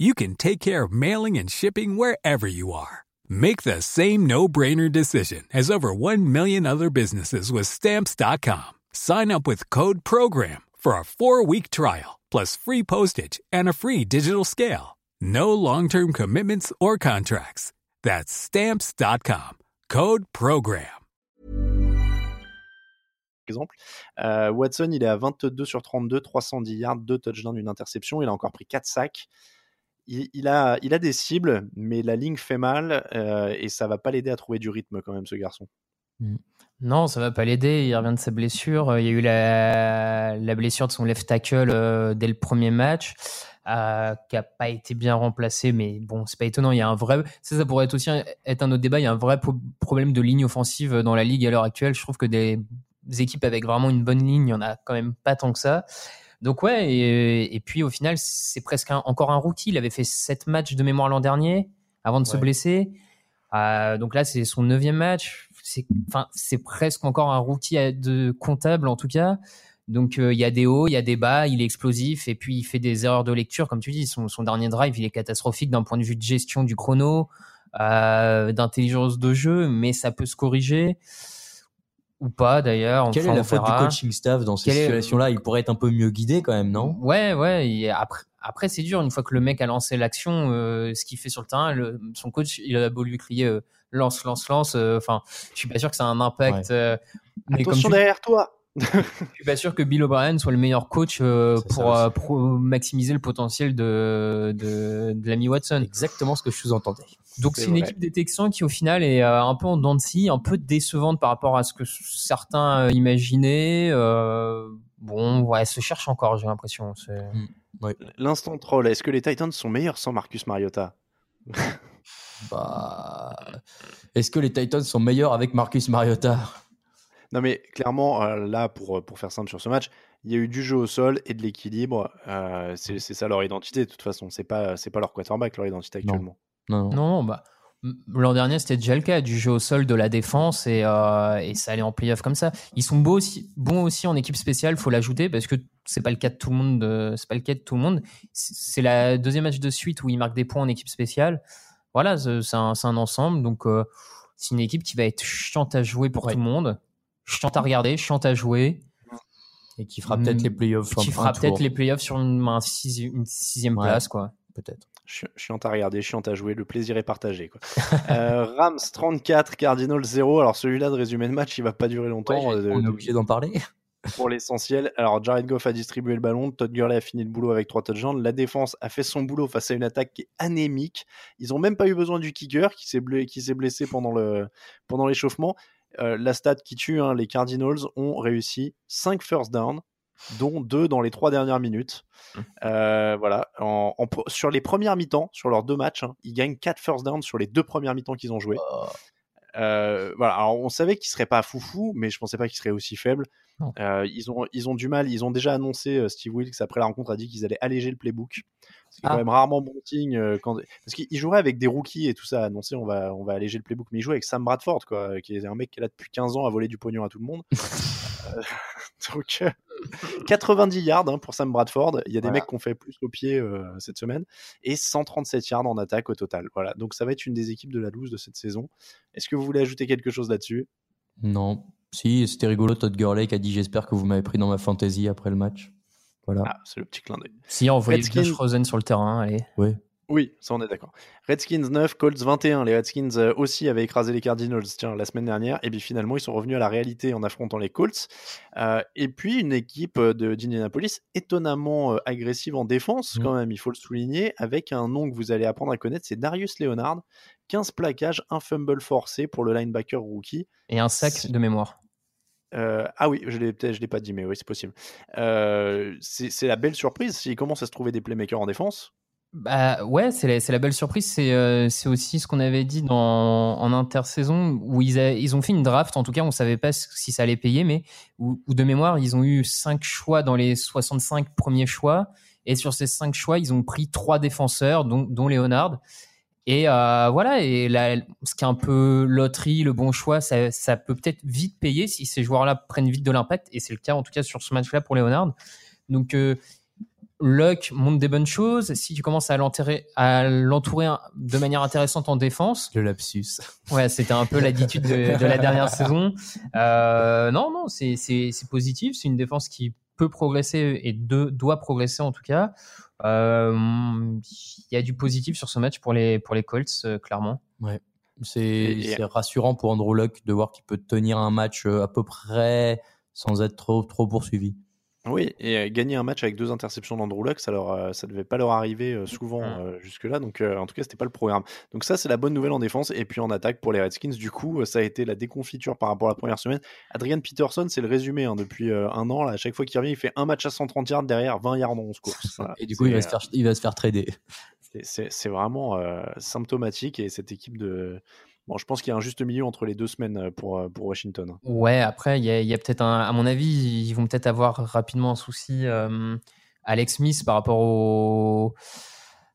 you can take care of mailing and shipping wherever you are. Make the same no-brainer decision as over 1 million other businesses with stamps.com. Sign up with code program for a 4-week trial plus free postage and a free digital scale. No long-term commitments or contracts. That's stamps.com. Code program. exemple, Euh, Watson, il est à 22 sur 32, 310 yards, 2 touchdowns, une interception. Il a encore pris 4 sacs. Il, a, il a des cibles, mais la ligne fait mal euh, et ça va pas l'aider à trouver du rythme quand même, ce garçon. Non, ça va pas l'aider. Il revient de sa blessure. Il y a eu la, la blessure de son left tackle euh, dès le premier match, euh, qui a pas été bien remplacé. Mais bon, c'est pas étonnant. Il y a un vrai. Ça, pourrait être aussi être un autre débat. Il y a un vrai problème de ligne offensive dans la ligue à l'heure actuelle. Je trouve que des équipes avec vraiment une bonne ligne, il y en a quand même pas tant que ça. Donc ouais, et, et puis au final, c'est presque un- encore un rookie. Il avait fait sept matchs de mémoire l'an dernier avant de se blesser. Euh, donc là, c'est son neuvième match. C'est, enfin, c'est presque encore un rookie de comptable en tout cas. Donc euh, il y a des hauts, il y a des bas, il est explosif et puis il fait des erreurs de lecture, comme tu dis. Son, son dernier drive, il est catastrophique d'un point de vue de gestion du chrono, euh, d'intelligence de jeu, mais ça peut se corriger ou pas d'ailleurs. Quelle Enfin, est la faute du coaching staff dans ces situations-là? Il pourrait être un peu mieux guidé quand même, non? Ouais, ouais. et après, après c'est dur. Une fois que le mec a lancé l'action, euh, ce qu'il fait sur le terrain, le- son coach, il a beau lui crier euh, lance, lance, lance. euh, Enfin, je suis pas sûr que ça a un impact. euh, mais comme Attention tu- derrière toi je suis pas sûr que Bill O'Brien soit le meilleur coach euh, pour, euh, pro- maximiser le potentiel de, de, de l'ami Watson. Exactement ce que je sous-entendais. Donc C'est une vrai. équipe des Texans qui au final est euh, un peu en dents de scie, un peu décevante par rapport à ce que certains euh, imaginaient. Euh, bon, ouais, elle se cherche encore, j'ai l'impression. C'est- L'instant troll, est-ce que les Titans sont meilleurs sans Marcus Mariota? Bah, est-ce que les Titans sont meilleurs avec Marcus Mariota? Non mais clairement, euh, là, pour, pour faire simple sur ce match, il y a eu du jeu au sol et de l'équilibre. Euh, c'est c'est ça leur identité de toute façon. C'est pas, c'est pas leur quarterback leur identité actuellement. Non, non. Non, non, bah, l'an dernier, c'était déjà le cas, du jeu au sol, de la défense, et, euh, et ça allait en playoff comme ça. Ils sont beaux aussi, bons aussi en équipe spéciale, faut l'ajouter, parce que c'est pas le cas de tout le monde. euh, C'est pas le cas de tout le monde. C'est la deuxième match de suite où ils marquent des points en équipe spéciale. Voilà, c'est un, c'est un ensemble. Donc, euh, c'est une équipe qui va être chiante à jouer pour Ouais. tout le monde, chiante à regarder, chiante à jouer, Et qui fera peut-être Mm. les playoffs. qui fera peut-être les playoffs sur une, un sixi- une sixième Ouais. place, quoi. Peut-être. Chi- Chiant à regarder, chiant à jouer, le plaisir est partagé. Quoi. Euh, Rams 34, Cardinals 0. Alors celui-là de résumé de match, il va pas durer longtemps. Ouais, euh, on est obligé d'en parler. pour l'essentiel. Alors, Jared Goff a distribué le ballon, Todd Gurley a fini le boulot avec trois touchdowns. La défense a fait son boulot face à une attaque qui est anémique. Ils ont même pas eu besoin du kicker qui s'est blessé, qui s'est blessé pendant le pendant l'échauffement. Euh, la stat qui tue, hein, les Cardinals ont réussi 5 first down, dont 2 dans les 3 dernières minutes. Mmh. Euh, voilà, en, en- sur les premières mi-temps, sur leurs deux matchs, hein, ils gagnent 4 first down sur les deux premières mi-temps qu'ils ont joué. Oh. Euh, voilà, alors on savait qu'ils seraient pas foufou, mais je pensais pas qu'ils seraient aussi faibles. Ils, ont, ils ont du mal, ils ont déjà annoncé, Steve Wilkes après la rencontre a dit qu'ils allaient alléger le playbook. C'est quand Ah. même rarement bon signe euh, quand... parce qu'ils joueraient avec des rookies et tout ça, annoncé on va, on va alléger le playbook, mais ils jouent avec Sam Bradford, quoi, qui est un mec qui est là depuis 15 ans à voler du pognon à tout le monde. Euh, donc, euh, 90 yards hein, pour Sam Bradford. Il y a des Voilà. mecs qui ont fait plus au pied euh, cette semaine. Et 137 yards en attaque au total. Voilà. Donc ça va être une des équipes de la loose de cette saison. Est-ce que vous voulez ajouter quelque chose là-dessus? Non. Si, c'était rigolo. Todd Gurley qui a dit J'espère que vous m'avez pris dans ma fantasy après le match. Voilà. Ah, c'est le petit clin d'œil. Si, on voyait Redskins- Josh Rosen sur le terrain, allez. Ouais. Oui, ça on est d'accord. Redskins 9, Colts 21. Les Redskins euh, aussi avaient écrasé les Cardinals tiens, la semaine dernière. Et puis finalement, ils sont revenus à la réalité en affrontant les Colts. Euh, et puis une équipe euh, de d'Indianapolis étonnamment euh, agressive en défense, Mhm. quand même, il faut le souligner, avec un nom que vous allez apprendre à connaître, c'est Darius Leonard. 15 plaquages, un fumble forcé pour le linebacker rookie. Et un sac de mémoire. Euh, ah oui, je je l'ai pas dit, mais oui, c'est possible. Euh, c'est la belle surprise s'il commence à se trouver des playmakers en défense. Bah ouais, c'est la, belle surprise. C'est euh, c'est aussi ce qu'on avait dit en intersaison où ils, ont fait une draft. En tout cas, on savait pas si ça allait payer, mais de mémoire, ils ont eu cinq choix dans les 65 premiers choix. Et sur ces cinq choix, ils ont pris trois défenseurs, dont, dont Leonard. Et euh, voilà, et là, ce qui est un peu loterie, le bon choix, ça, ça peut peut-être vite payer si ces joueurs-là prennent vite de l'impact. Et c'est le cas en tout cas sur ce match-là pour Leonard. Donc euh, Luck montre des bonnes choses. Si tu commences à l'entourer de manière intéressante en défense, Le lapsus. ouais, c'était un peu l'attitude de, de la dernière saison. Euh, non, non, c'est positif. C'est une défense qui peut progresser et de- doit progresser en tout cas. Euh, Il y a du positif sur ce match pour les, pour les Colts, euh, clairement. C'est rassurant pour Andrew Luck de voir qu'il peut tenir un match euh, à peu près sans être trop, trop poursuivi. Oui, et euh, gagner un match avec deux interceptions d'Andrew Luck, ça leur, euh, ça devait pas leur arriver euh, souvent euh, jusque-là. Donc, euh, en tout cas, c'était pas le programme. Donc ça, c'est la bonne nouvelle en défense. Et puis en attaque pour les Redskins, du coup, ça a été la déconfiture par rapport à la première semaine. Adrian Peterson, c'est le résumé hein, depuis euh, un an. Là, à chaque fois qu'il revient, il fait un match à 130 yards derrière 20 yards en 11 courses. Voilà. Et du coup, il va, se faire, il va se faire trader. c'est- vraiment symptomatique. Et cette équipe de. Bon, je pense qu'il y a un juste milieu entre les deux semaines euh, pour, euh, pour Washington. Ouais, après, il y a, il y a peut-être un, à mon avis, ils vont peut-être avoir rapidement un souci, euh, Alex Smith, par rapport au,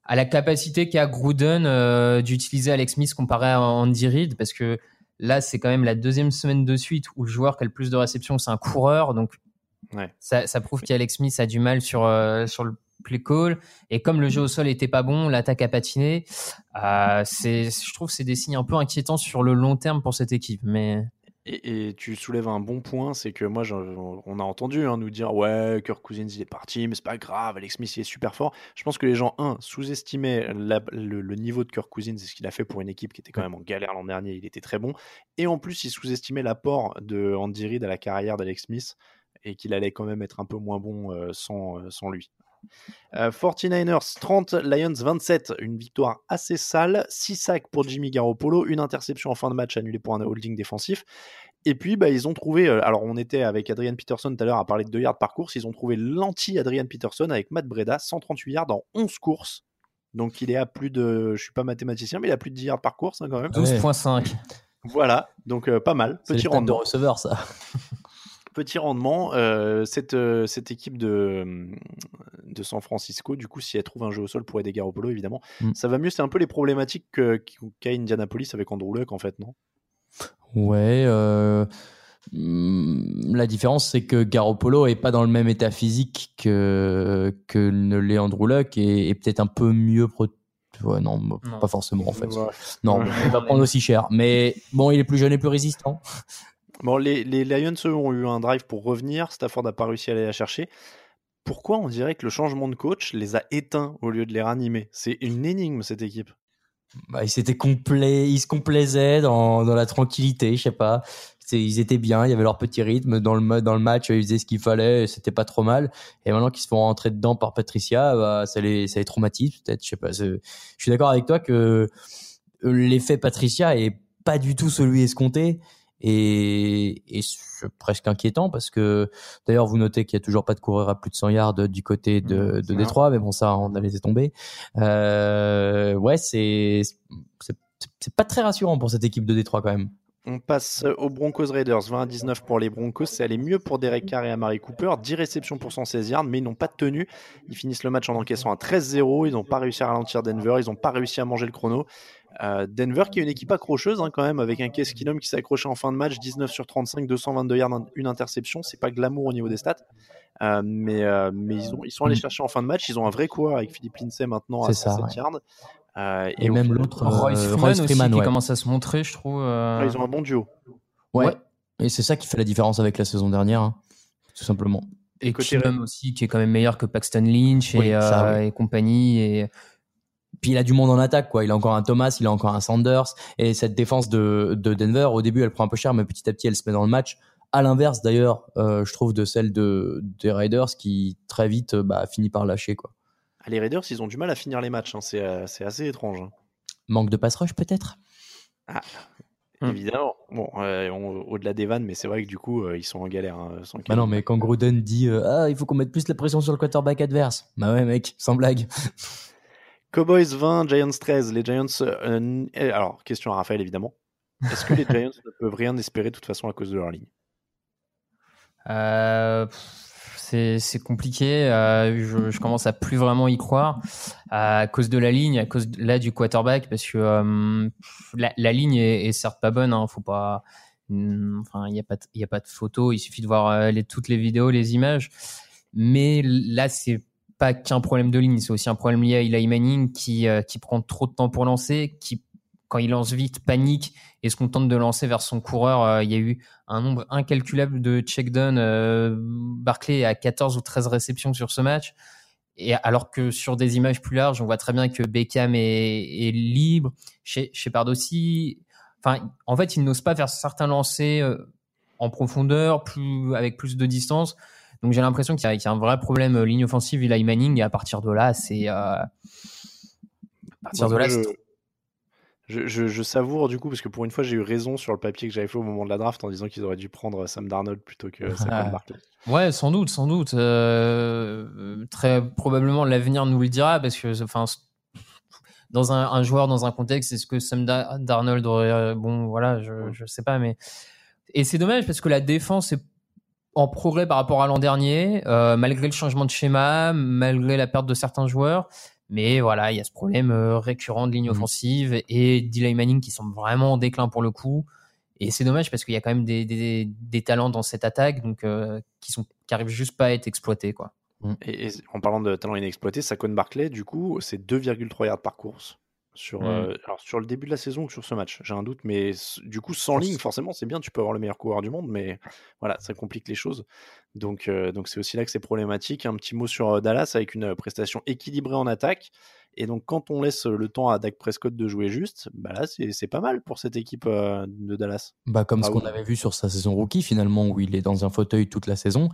à la capacité qu'a Gruden euh, d'utiliser Alex Smith comparé à Andy Reid, parce que là, c'est quand même la deuxième semaine de suite où le joueur qui a le plus de réceptions, c'est un coureur, donc Ouais. ça, ça prouve qu'Alex Smith a du mal sur, euh, sur le play call, et comme le jeu au sol était pas bon, l'attaque a patiné, euh, c'est, je trouve que c'est des signes un peu inquiétants sur le long terme pour cette équipe, mais... Et, et tu soulèves un bon point, c'est que moi, on a entendu hein, nous dire ouais, Kirk Cousins il est parti, mais c'est pas grave, Alex Smith il est super fort. Je pense que les gens, un, sous-estimaient la- le, le niveau de Kirk Cousins et ce qu'il a fait pour une équipe qui était quand même en galère l'an dernier, il était très bon. Et en plus, ils sous-estimaient l'apport de Andy Reid à la carrière d'Alex Smith et qu'il allait quand même être un peu moins bon euh, sans, euh, sans lui. Euh, 49ers 30, Lions 27, une victoire assez sale, 6 sacs pour Jimmy Garoppolo, une interception en fin de match annulée pour un holding défensif. Et puis, bah, ils ont trouvé. euh, alors, on était avec Adrian Peterson tout à l'heure à parler de 2 yards par course. Ils ont trouvé l'anti-Adrian Peterson avec Matt Breda, 138 yards en 11 courses. Donc, il est à plus de. Je suis pas mathématicien, mais il a plus de 10 yards par course hein, quand même. 12.5. Voilà, donc euh, pas mal. Petit stats de rendement. receveur, ça. Petit rendement. euh, cette, euh, cette équipe de, de San Francisco, du coup, si elle trouve un jeu au sol pour aider Garoppolo, évidemment, Mm. ça va mieux. C'est un peu les problématiques que- qu'a Indianapolis avec Andrew Luck, en fait, non? Ouais. euh, hum, La différence, c'est que Garoppolo est pas dans le même état physique que, que ne l'est Andrew Luck et est peut-être un peu mieux. Ouais, non, Non. pas forcément en fait. Ouais. Non, Ouais. il va prendre aussi cher. Mais bon, il est plus jeune et plus résistant. Bon, les, Lions, ont eu un drive pour revenir. Stafford n'a pas réussi à aller la chercher. Pourquoi on dirait que le changement de coach les a éteints au lieu de les ranimer? C'est une énigme, cette équipe. Bah, ils s'étaient ils se complaisaient dans, dans la tranquillité, je sais pas. Ils étaient bien, il y avait leur petit rythme dans le dans le match, ils faisaient ce qu'il fallait, c'était pas trop mal. Et maintenant qu'ils se font rentrer dedans par Patricia, bah, ça les ça les traumatise peut-être, je sais pas. Je suis d'accord avec toi que l'effet Patricia est pas du tout celui escompté Et, et c'est presque inquiétant parce que d'ailleurs vous notez qu'il y a toujours pas de coureur à plus de 100 yards du côté de, de Détroit, mais bon ça on a laissé tomber. Euh, ouais c'est c'est pas très rassurant pour cette équipe de Détroit quand même. On passe aux Broncos Raiders, 20 à 19 pour les Broncos. C'est allé mieux pour Derek Carr et Amari Cooper. 10 réceptions pour 116 yards, mais ils n'ont pas tenu. Ils finissent le match en encaissant à 13-0. Ils n'ont pas réussi à ralentir Denver. Ils n'ont pas réussi à manger le chrono. Euh, Denver qui est une équipe accrocheuse hein, quand même, avec un Case Keenum qui s'est accroché en fin de match, 19 sur 35, 222 yards, une interception. C'est pas glamour au niveau des stats. Euh, mais euh, mais ils, ont, ils sont allés chercher en fin de match. Ils ont un vrai coureur avec Philippe Lindsay maintenant à 7 yards. Euh, et, même l'autre, Royce Freeman, Freeman, aussi, ouais. qui commence à se montrer, je trouve. euh, Ah, ils ont un bon duo. Ouais. Ouais. Et c'est ça qui fait la différence avec la saison dernière, hein, tout simplement. Et côté Keenum aussi, qui est quand même meilleur que Paxton Lynch et, ça, euh, et compagnie. Et Puis il a du monde en attaque, quoi. Il a encore un Thomas, il a encore un Sanders. Et cette défense de, de Denver, au début, elle prend un peu cher, mais petit à petit, elle se met dans le match. À l'inverse, d'ailleurs, euh, je trouve de celle de, des Raiders qui très vite euh, bah, finit par lâcher, quoi. Ah, les Raiders, ils ont du mal à finir les matchs. hein. C'est euh, c'est assez étrange. hein. Manque de pass rush, peut-être? Hmm. Évidemment. Bon, euh, on- au-delà des vannes, mais c'est vrai que du coup, euh, ils sont en galère. hein, sans Bah non, mais quand Gruden dit euh, Ah, il faut qu'on mette plus la pression sur le quarterback adverse. Bah ouais, mec, sans blague. Cowboys 20, Giants 13. Les Giants. euh, alors, question à Raphaël, évidemment. Est-ce que les Giants ne peuvent rien espérer de toute façon à cause de leur ligne? Euh, c'est compliqué. euh, je, je commence à plus vraiment y croire à cause de la ligne, à cause de- là du quarterback, parce que la, la ligne est, est certes pas bonne. Hein, faut pas. hum, Enfin, il n'y a pas, de- il y a pas de photo. Il suffit de voir les, toutes les vidéos, les images. Mais là, c'est pas qu'un problème de ligne, c'est aussi un problème lié à Eli Manning qui, euh, qui prend trop de temps pour lancer, qui, quand il lance vite, panique et se contente de lancer vers son coureur. Euh, il y a eu un nombre incalculable de check down. Euh, Barclay a 14 ou 13 réceptions sur ce match. Et alors que sur des images plus larges, on voit très bien que Beckham est, libre. She- Shepard aussi. Enfin, en fait, il n'ose pas faire certains lancers en profondeur, plus, avec plus de distance. Donc j'ai l'impression qu'il y, a- qu'il y a un vrai problème euh, ligne offensive, Eli Manning, et à partir de là, c'est. euh, à partir de là, je, c'est- je, je- je savoure du coup, parce que pour une fois, j'ai eu raison sur le papier que j'avais fait au moment de la draft en disant qu'ils auraient dû prendre Sam Darnold plutôt que Saquon Barkley. Ouais, sans doute, sans doute. Euh, euh, très probablement, l'avenir nous le dira parce que, enfin, dans un, un joueur, dans un contexte, est-ce que Sam Da- Darnold aurait, euh, bon, voilà, je, je sais pas, mais et c'est dommage parce que la défense est en progrès par rapport à l'an dernier, euh, malgré le changement de schéma, malgré la perte de certains joueurs. Mais voilà, il y a ce problème euh, récurrent de ligne offensive et d'Eli Manning qui semble vraiment en déclin pour le coup. Et c'est dommage parce qu'il y a quand même des, des, des talents dans cette attaque donc euh, qui sont qui arrivent juste pas à être exploités quoi. Et, et en parlant de talent inexploité, Saquon Barkley, du coup, c'est 2,3 yards par course. Sur, Mm. euh, alors, sur le début de la saison ou sur ce match, j'ai un doute, mais du coup, sans ligne, forcément, c'est bien, tu peux avoir le meilleur coureur du monde, mais voilà, ça complique les choses. Donc, euh, donc c'est aussi là que c'est problématique. Un petit mot sur euh, Dallas avec une prestation équilibrée en attaque. Et donc, quand on laisse le temps à Dak Prescott de jouer juste, bah là, c'est pas mal pour cette équipe euh, de Dallas. Bah, comme ce qu'on avait vu sur sa saison rookie, finalement, où il est dans un fauteuil toute la saison,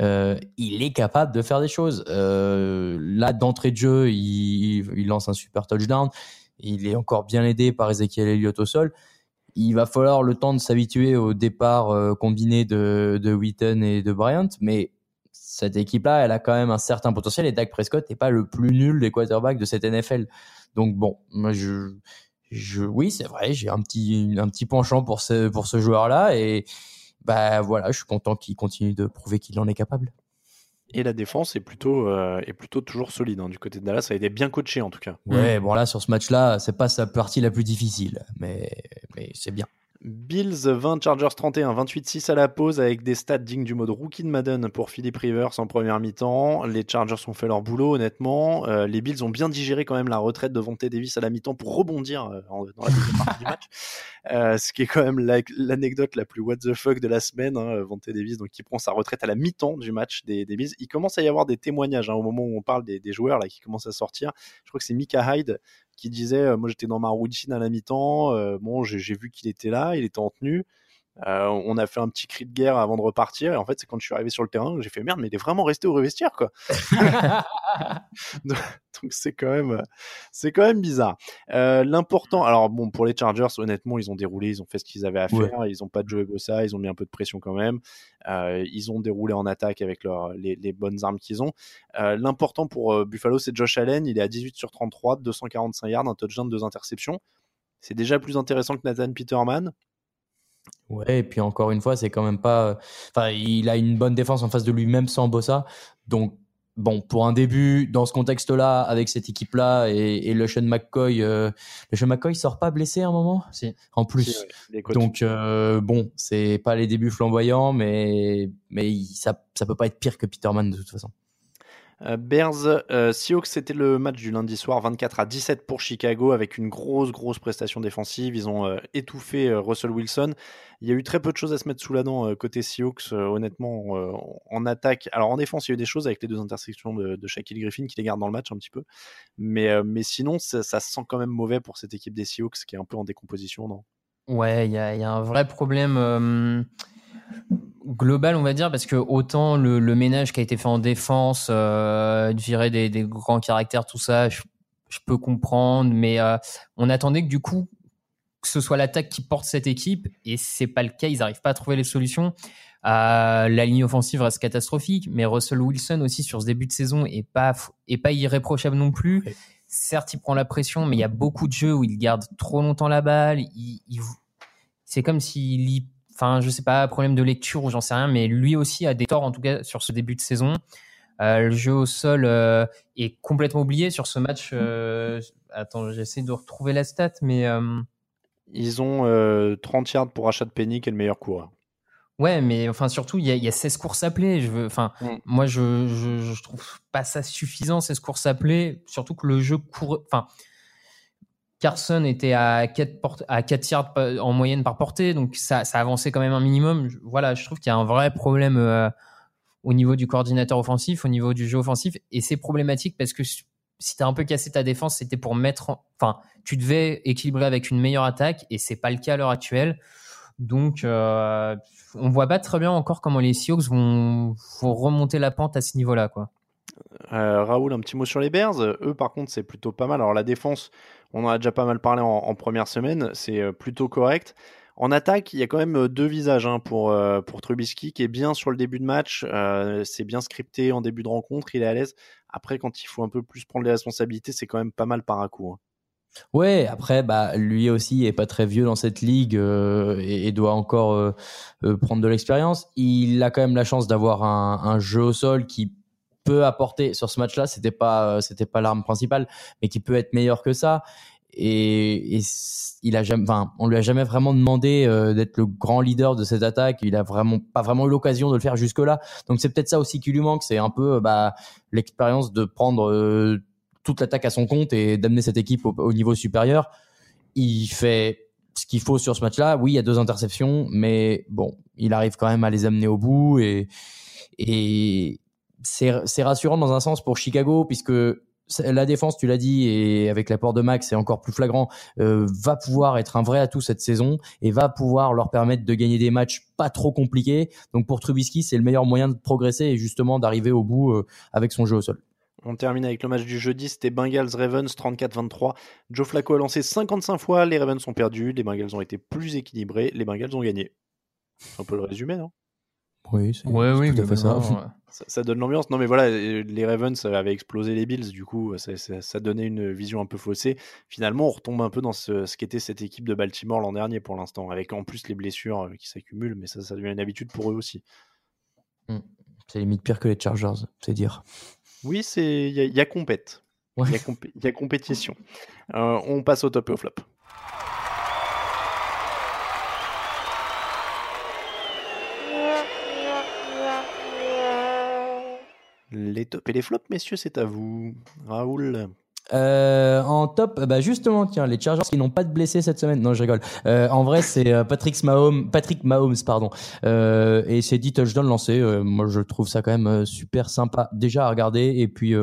euh, il est capable de faire des choses. Euh, là, d'entrée de jeu, il, il lance un super touchdown. Il est encore bien aidé par Ezekiel Elliott au sol. Il va falloir le temps de s'habituer au départ euh, combiné de, de Wheaton et de Bryant, mais cette équipe-là, elle a quand même un certain potentiel et Dak Prescott n'est pas le plus nul des quarterbacks de cette NFL. Donc bon, moi je, je oui c'est vrai, j'ai un petit un petit penchant pour ce pour ce joueur-là et bah voilà, je suis content qu'il continue de prouver qu'il en est capable. Et la défense est plutôt, euh, est plutôt toujours solide. hein, du côté de Dallas, ça a été bien coaché en tout cas. Ouais, bon là sur ce match-là, c'est pas sa partie la plus difficile, mais mais c'est bien. Bills 20, Chargers 31, 28-6 à la pause avec des stats dignes du mode rookie de Madden pour Philip Rivers en première mi-temps. Les Chargers ont fait leur boulot honnêtement. Euh, les Bills ont bien digéré quand même la retraite de Vontae Davis à la mi-temps pour rebondir euh, dans la deuxième partie du match. Euh, ce qui est quand même la- l'anecdote la, plus what the fuck de la semaine. Hein, Vontae Davis donc qui prend sa retraite à la mi-temps du match des, des Bills. Il commence à y avoir des témoignages hein, au moment où on parle des, des joueurs là qui commencent à sortir. Je crois que c'est Mika Hyde qui disait euh, moi j'étais dans ma routine à la mi-temps euh, bon j'ai j'ai vu qu'il était là il était en tenue Euh, on a fait un petit cri de guerre avant de repartir. Et en fait, c'est quand je suis arrivé sur le terrain que j'ai fait merde, mais il est vraiment resté au revestiaire, quoi. Donc c'est quand même, c'est quand même bizarre. Euh, L'important, alors bon, pour les Chargers, honnêtement, ils ont déroulé, ils ont fait ce qu'ils avaient à faire. Ils ont pas de Joey Bossa, ils ont mis un peu de pression quand même. Euh, ils ont déroulé en attaque avec leur, les, les bonnes armes qu'ils ont. L'important pour Buffalo, c'est Josh Allen. Il est à 18 sur 33, 245 yards, un touchdown, deux interceptions. C'est déjà plus intéressant que Nathan Peterman. Ouais, et puis encore une fois, c'est quand même pas. Enfin, il a une bonne défense en face de lui-même sans Bossa. Donc, bon, pour un début, dans ce contexte-là, avec cette équipe-là, et, et le Sean McCoy, euh, le Sean McCoy sort pas blessé à un moment? Si. En plus. Si, ouais. Donc, euh, bon, c'est pas les débuts flamboyants, mais, mais il- ça, ça peut pas être pire que Peterman de toute façon. Euh, Bears, euh, Seahawks, c'était le match du lundi soir, 24 à 17 pour Chicago, avec une grosse, grosse prestation défensive. Ils ont euh, étouffé Russell Wilson. Il y a eu très peu de choses à se mettre sous la dent côté Seahawks, honnêtement, en attaque. Alors en défense, il y a eu des choses avec les deux intersections de, de Shaquille Griffin qui les garde dans le match un petit peu. Mais, mais sinon, ça, ça sent quand même mauvais pour cette équipe des Seahawks qui est un peu en décomposition. Non? Ouais, il y a, un vrai problème global, on va dire, parce que autant le, le ménage qui a été fait en défense, euh, virer des, des grands caractères, tout ça, je, je peux comprendre, mais euh, on attendait que du coup, que ce soit l'attaque qui porte cette équipe, et c'est pas le cas, ils n'arrivent pas à trouver les solutions. Euh, la ligne offensive reste catastrophique, mais Russell Wilson aussi sur ce début de saison est pas, est pas irréprochable non plus. Ouais. Certes, il prend la pression, mais il y a beaucoup de jeux où il garde trop longtemps la balle. Il, il- c'est comme s'il lit, enfin, je sais pas, problème de lecture ou j'en sais rien, mais lui aussi a des torts, en tout cas, sur ce début de saison. Euh, le jeu au sol euh, est complètement oublié sur ce match. euh, attends, j'essaie de retrouver la stat, mais Ils ont euh, 30 yards pour Rashad Penny, qui est le meilleur coureur. ouais, mais enfin, surtout, il y a, il y a 16 courses appelées. Je veux, enfin, Mm. moi, je, je, je trouve pas ça suffisant, 16 courses appelées, surtout que le jeu court, enfin, Carson était à 4, porte- à 4 yards en moyenne par portée, donc ça, ça avançait quand même un minimum. Voilà, je trouve qu'il y a un vrai problème euh, au niveau du coordinateur offensif, au niveau du jeu offensif, et c'est problématique parce que si tu as un peu cassé ta défense, c'était pour mettre, en- enfin, tu devais équilibrer avec une meilleure attaque, et c'est pas le cas à l'heure actuelle. Donc, euh, on voit pas très bien encore comment les Seahawks vont, vont remonter la pente à ce niveau-là, quoi. Euh, Raoul, un petit mot sur les Bears. Eux, par contre, c'est plutôt pas mal. Alors, la défense, on en a déjà pas mal parlé en, première semaine. C'est euh, plutôt correct. En attaque, il y a quand même euh, deux visages hein, pour, pour Trubisky, qui est bien sur le début de match. C'est bien scripté en début de rencontre. Il est à l'aise. Après, quand il faut un peu plus prendre les responsabilités, c'est quand même pas mal par à coup. hein. Ouais, après, bah, lui aussi est pas très vieux dans cette ligue et, doit encore prendre de l'expérience. Il a quand même la chance d'avoir un jeu au sol qui peut apporter sur ce match-là. C'était pas, euh, c'était pas l'arme principale, mais qui peut être meilleur que ça. Et, et il a jamais, enfin, on lui a jamais vraiment demandé euh, d'être le grand leader de cette attaque. Il a vraiment pas vraiment eu l'occasion de le faire jusque-là. Donc c'est peut-être ça aussi qui lui manque. C'est un peu bah, l'expérience de prendre euh, toute l'attaque à son compte et d'amener cette équipe au, au niveau supérieur. Il fait ce qu'il faut sur ce match-là. Oui, il y a deux interceptions, mais bon, il arrive quand même à les amener au bout et, et c'est rassurant dans un sens pour Chicago puisque la défense, tu l'as dit, et avec l'apport de Max, c'est encore plus flagrant, euh, va pouvoir être un vrai atout cette saison et va pouvoir leur permettre de gagner des matchs pas trop compliqués. Donc pour Trubisky, c'est le meilleur moyen de progresser et justement d'arriver au bout euh, avec son jeu au sol. On termine avec le match du jeudi, c'était Bengals-Ravens 34-23. Joe Flacco a lancé 55 fois, les Ravens ont perdu, les Bengals ont été plus équilibrés, les Bengals ont gagné. Un peu le résumé, non? Oui, c'est Ouais, oui, tout à fait ça. ça, ça donne l'ambiance. Non, mais voilà, les Ravens avaient explosé les Bills, du coup, ça, ça- ça donnait une vision un peu faussée. Finalement, on retombe un peu dans ce, ce qu'était cette équipe de Baltimore l'an dernier pour l'instant, avec en plus les blessures euh, qui s'accumulent, mais ça, ça devient une habitude pour eux aussi. C'est limite pire que les Chargers, c'est dire. Oui, c'est il y, a- il y a compète. Il Ouais. y, a compé- il y a compétition. Euh, on passe au top et au flop. Les tops et les flops, messieurs, c'est à vous. Raoul. Euh, en top, bah justement, tiens, les Chargers qui n'ont pas de blessés cette semaine. Non, je rigole. Euh, en vrai, c'est euh, Patrick Mahomes, Patrick Mahomes, pardon. Euh, et c'est 10 touchdowns lancés. Moi, je trouve ça quand même super sympa déjà à regarder et puis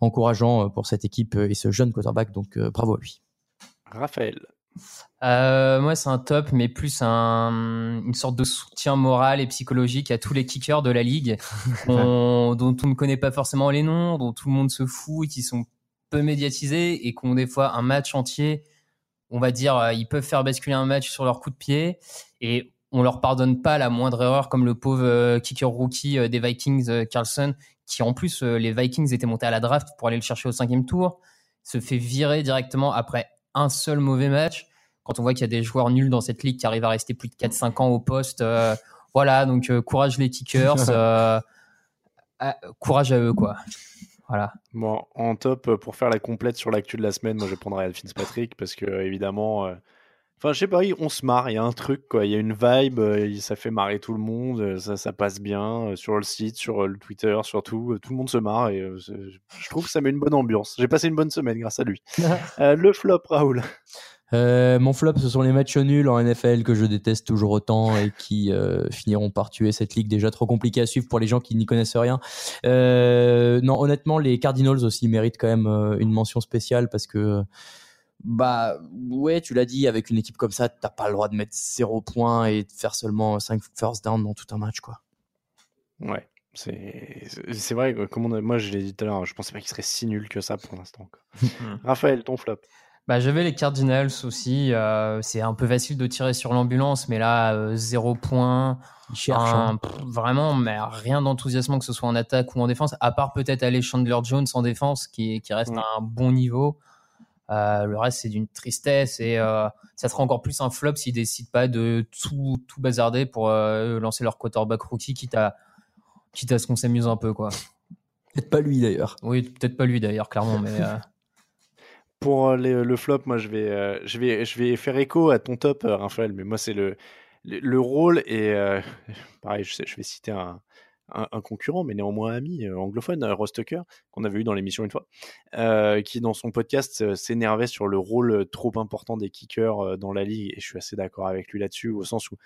encourageant pour cette équipe et ce jeune quarterback. Donc, bravo à lui. Raphaël. Euh, moi, c'est un top, mais plus un, une sorte de soutien moral et psychologique à tous les kickers de la ligue, on- dont on ne connaît pas forcément les noms, dont tout le monde se fout, et qui sont peu médiatisés et qui ont des fois un match entier. On va dire, euh, ils peuvent faire basculer un match sur leur coup de pied et on leur pardonne pas la moindre erreur, comme le pauvre euh, kicker rookie des Vikings, Carlson, qui en plus, les Vikings étaient montés à la draft pour aller le chercher au cinquième tour, se fait virer directement après un seul mauvais match quand on voit qu'il y a des joueurs nuls dans cette ligue qui arrivent à rester plus de 4-5 ans au poste. euh, voilà, donc euh, courage les kickers. euh, courage à eux, quoi. Voilà. Bon, en top, pour faire la complète sur l'actu de la semaine, moi je prendrais Al Fitzpatrick parce que, évidemment, euh, enfin, je sais pas, on se marre, il y a un truc, quoi. Il y a une vibe, euh, ça fait marrer tout le monde, euh, ça, ça passe bien euh, sur le site, sur le Twitter, surtout. Tout le monde se marre et je trouve que ça met une bonne ambiance. J'ai passé une bonne semaine grâce à lui. Euh, le flop, Raoul. Euh, mon flop, ce sont les matchs nuls en NFL que je déteste toujours autant et qui euh, finiront par tuer cette ligue déjà trop compliquée à suivre pour les gens qui n'y connaissent rien. Non, honnêtement, les Cardinals aussi méritent quand même une mention spéciale parce que, bah, ouais, tu l'as dit, avec une équipe comme ça, t'as pas le droit de mettre zéro point et de faire seulement 5 first down dans tout un match, quoi. Ouais, c'est vrai, que, comme on a- moi je l'ai dit tout à l'heure, je pensais pas qu'il serait si nul que ça pour l'instant. quoi. Raphaël, ton flop. Bah, j'avais les Cardinals aussi. euh, c'est un peu facile de tirer sur l'ambulance, mais là, euh, zéro point. Ils cherchent. Un- hein. pff, vraiment, mais rien d'enthousiasmant que ce soit en attaque ou en défense, à part peut-être aller Chandler Jones en défense, qui, qui reste Mm. à un bon niveau. Euh, le reste, c'est d'une tristesse et euh, ça sera encore plus un flop s'ils décident pas de tout, tout bazarder pour euh, lancer leur quarterback rookie, quitte à, quitte à ce qu'on s'amuse un peu, quoi. Peut-être pas lui d'ailleurs. Oui, peut-être pas lui d'ailleurs, clairement, mais euh, Pour les- le flop, moi je vais, euh, je, vais, je vais faire écho à ton top, euh, Raphaël, mais moi c'est le, le, le rôle et euh, pareil, je, sais, je vais citer un, un, un concurrent, mais néanmoins ami euh, anglophone, euh, Ross Tucker, qu'on avait eu dans l'émission une fois, euh, qui dans son podcast s'énervait sur le rôle trop important des kickers dans la ligue, et je suis assez d'accord avec lui là-dessus, au sens où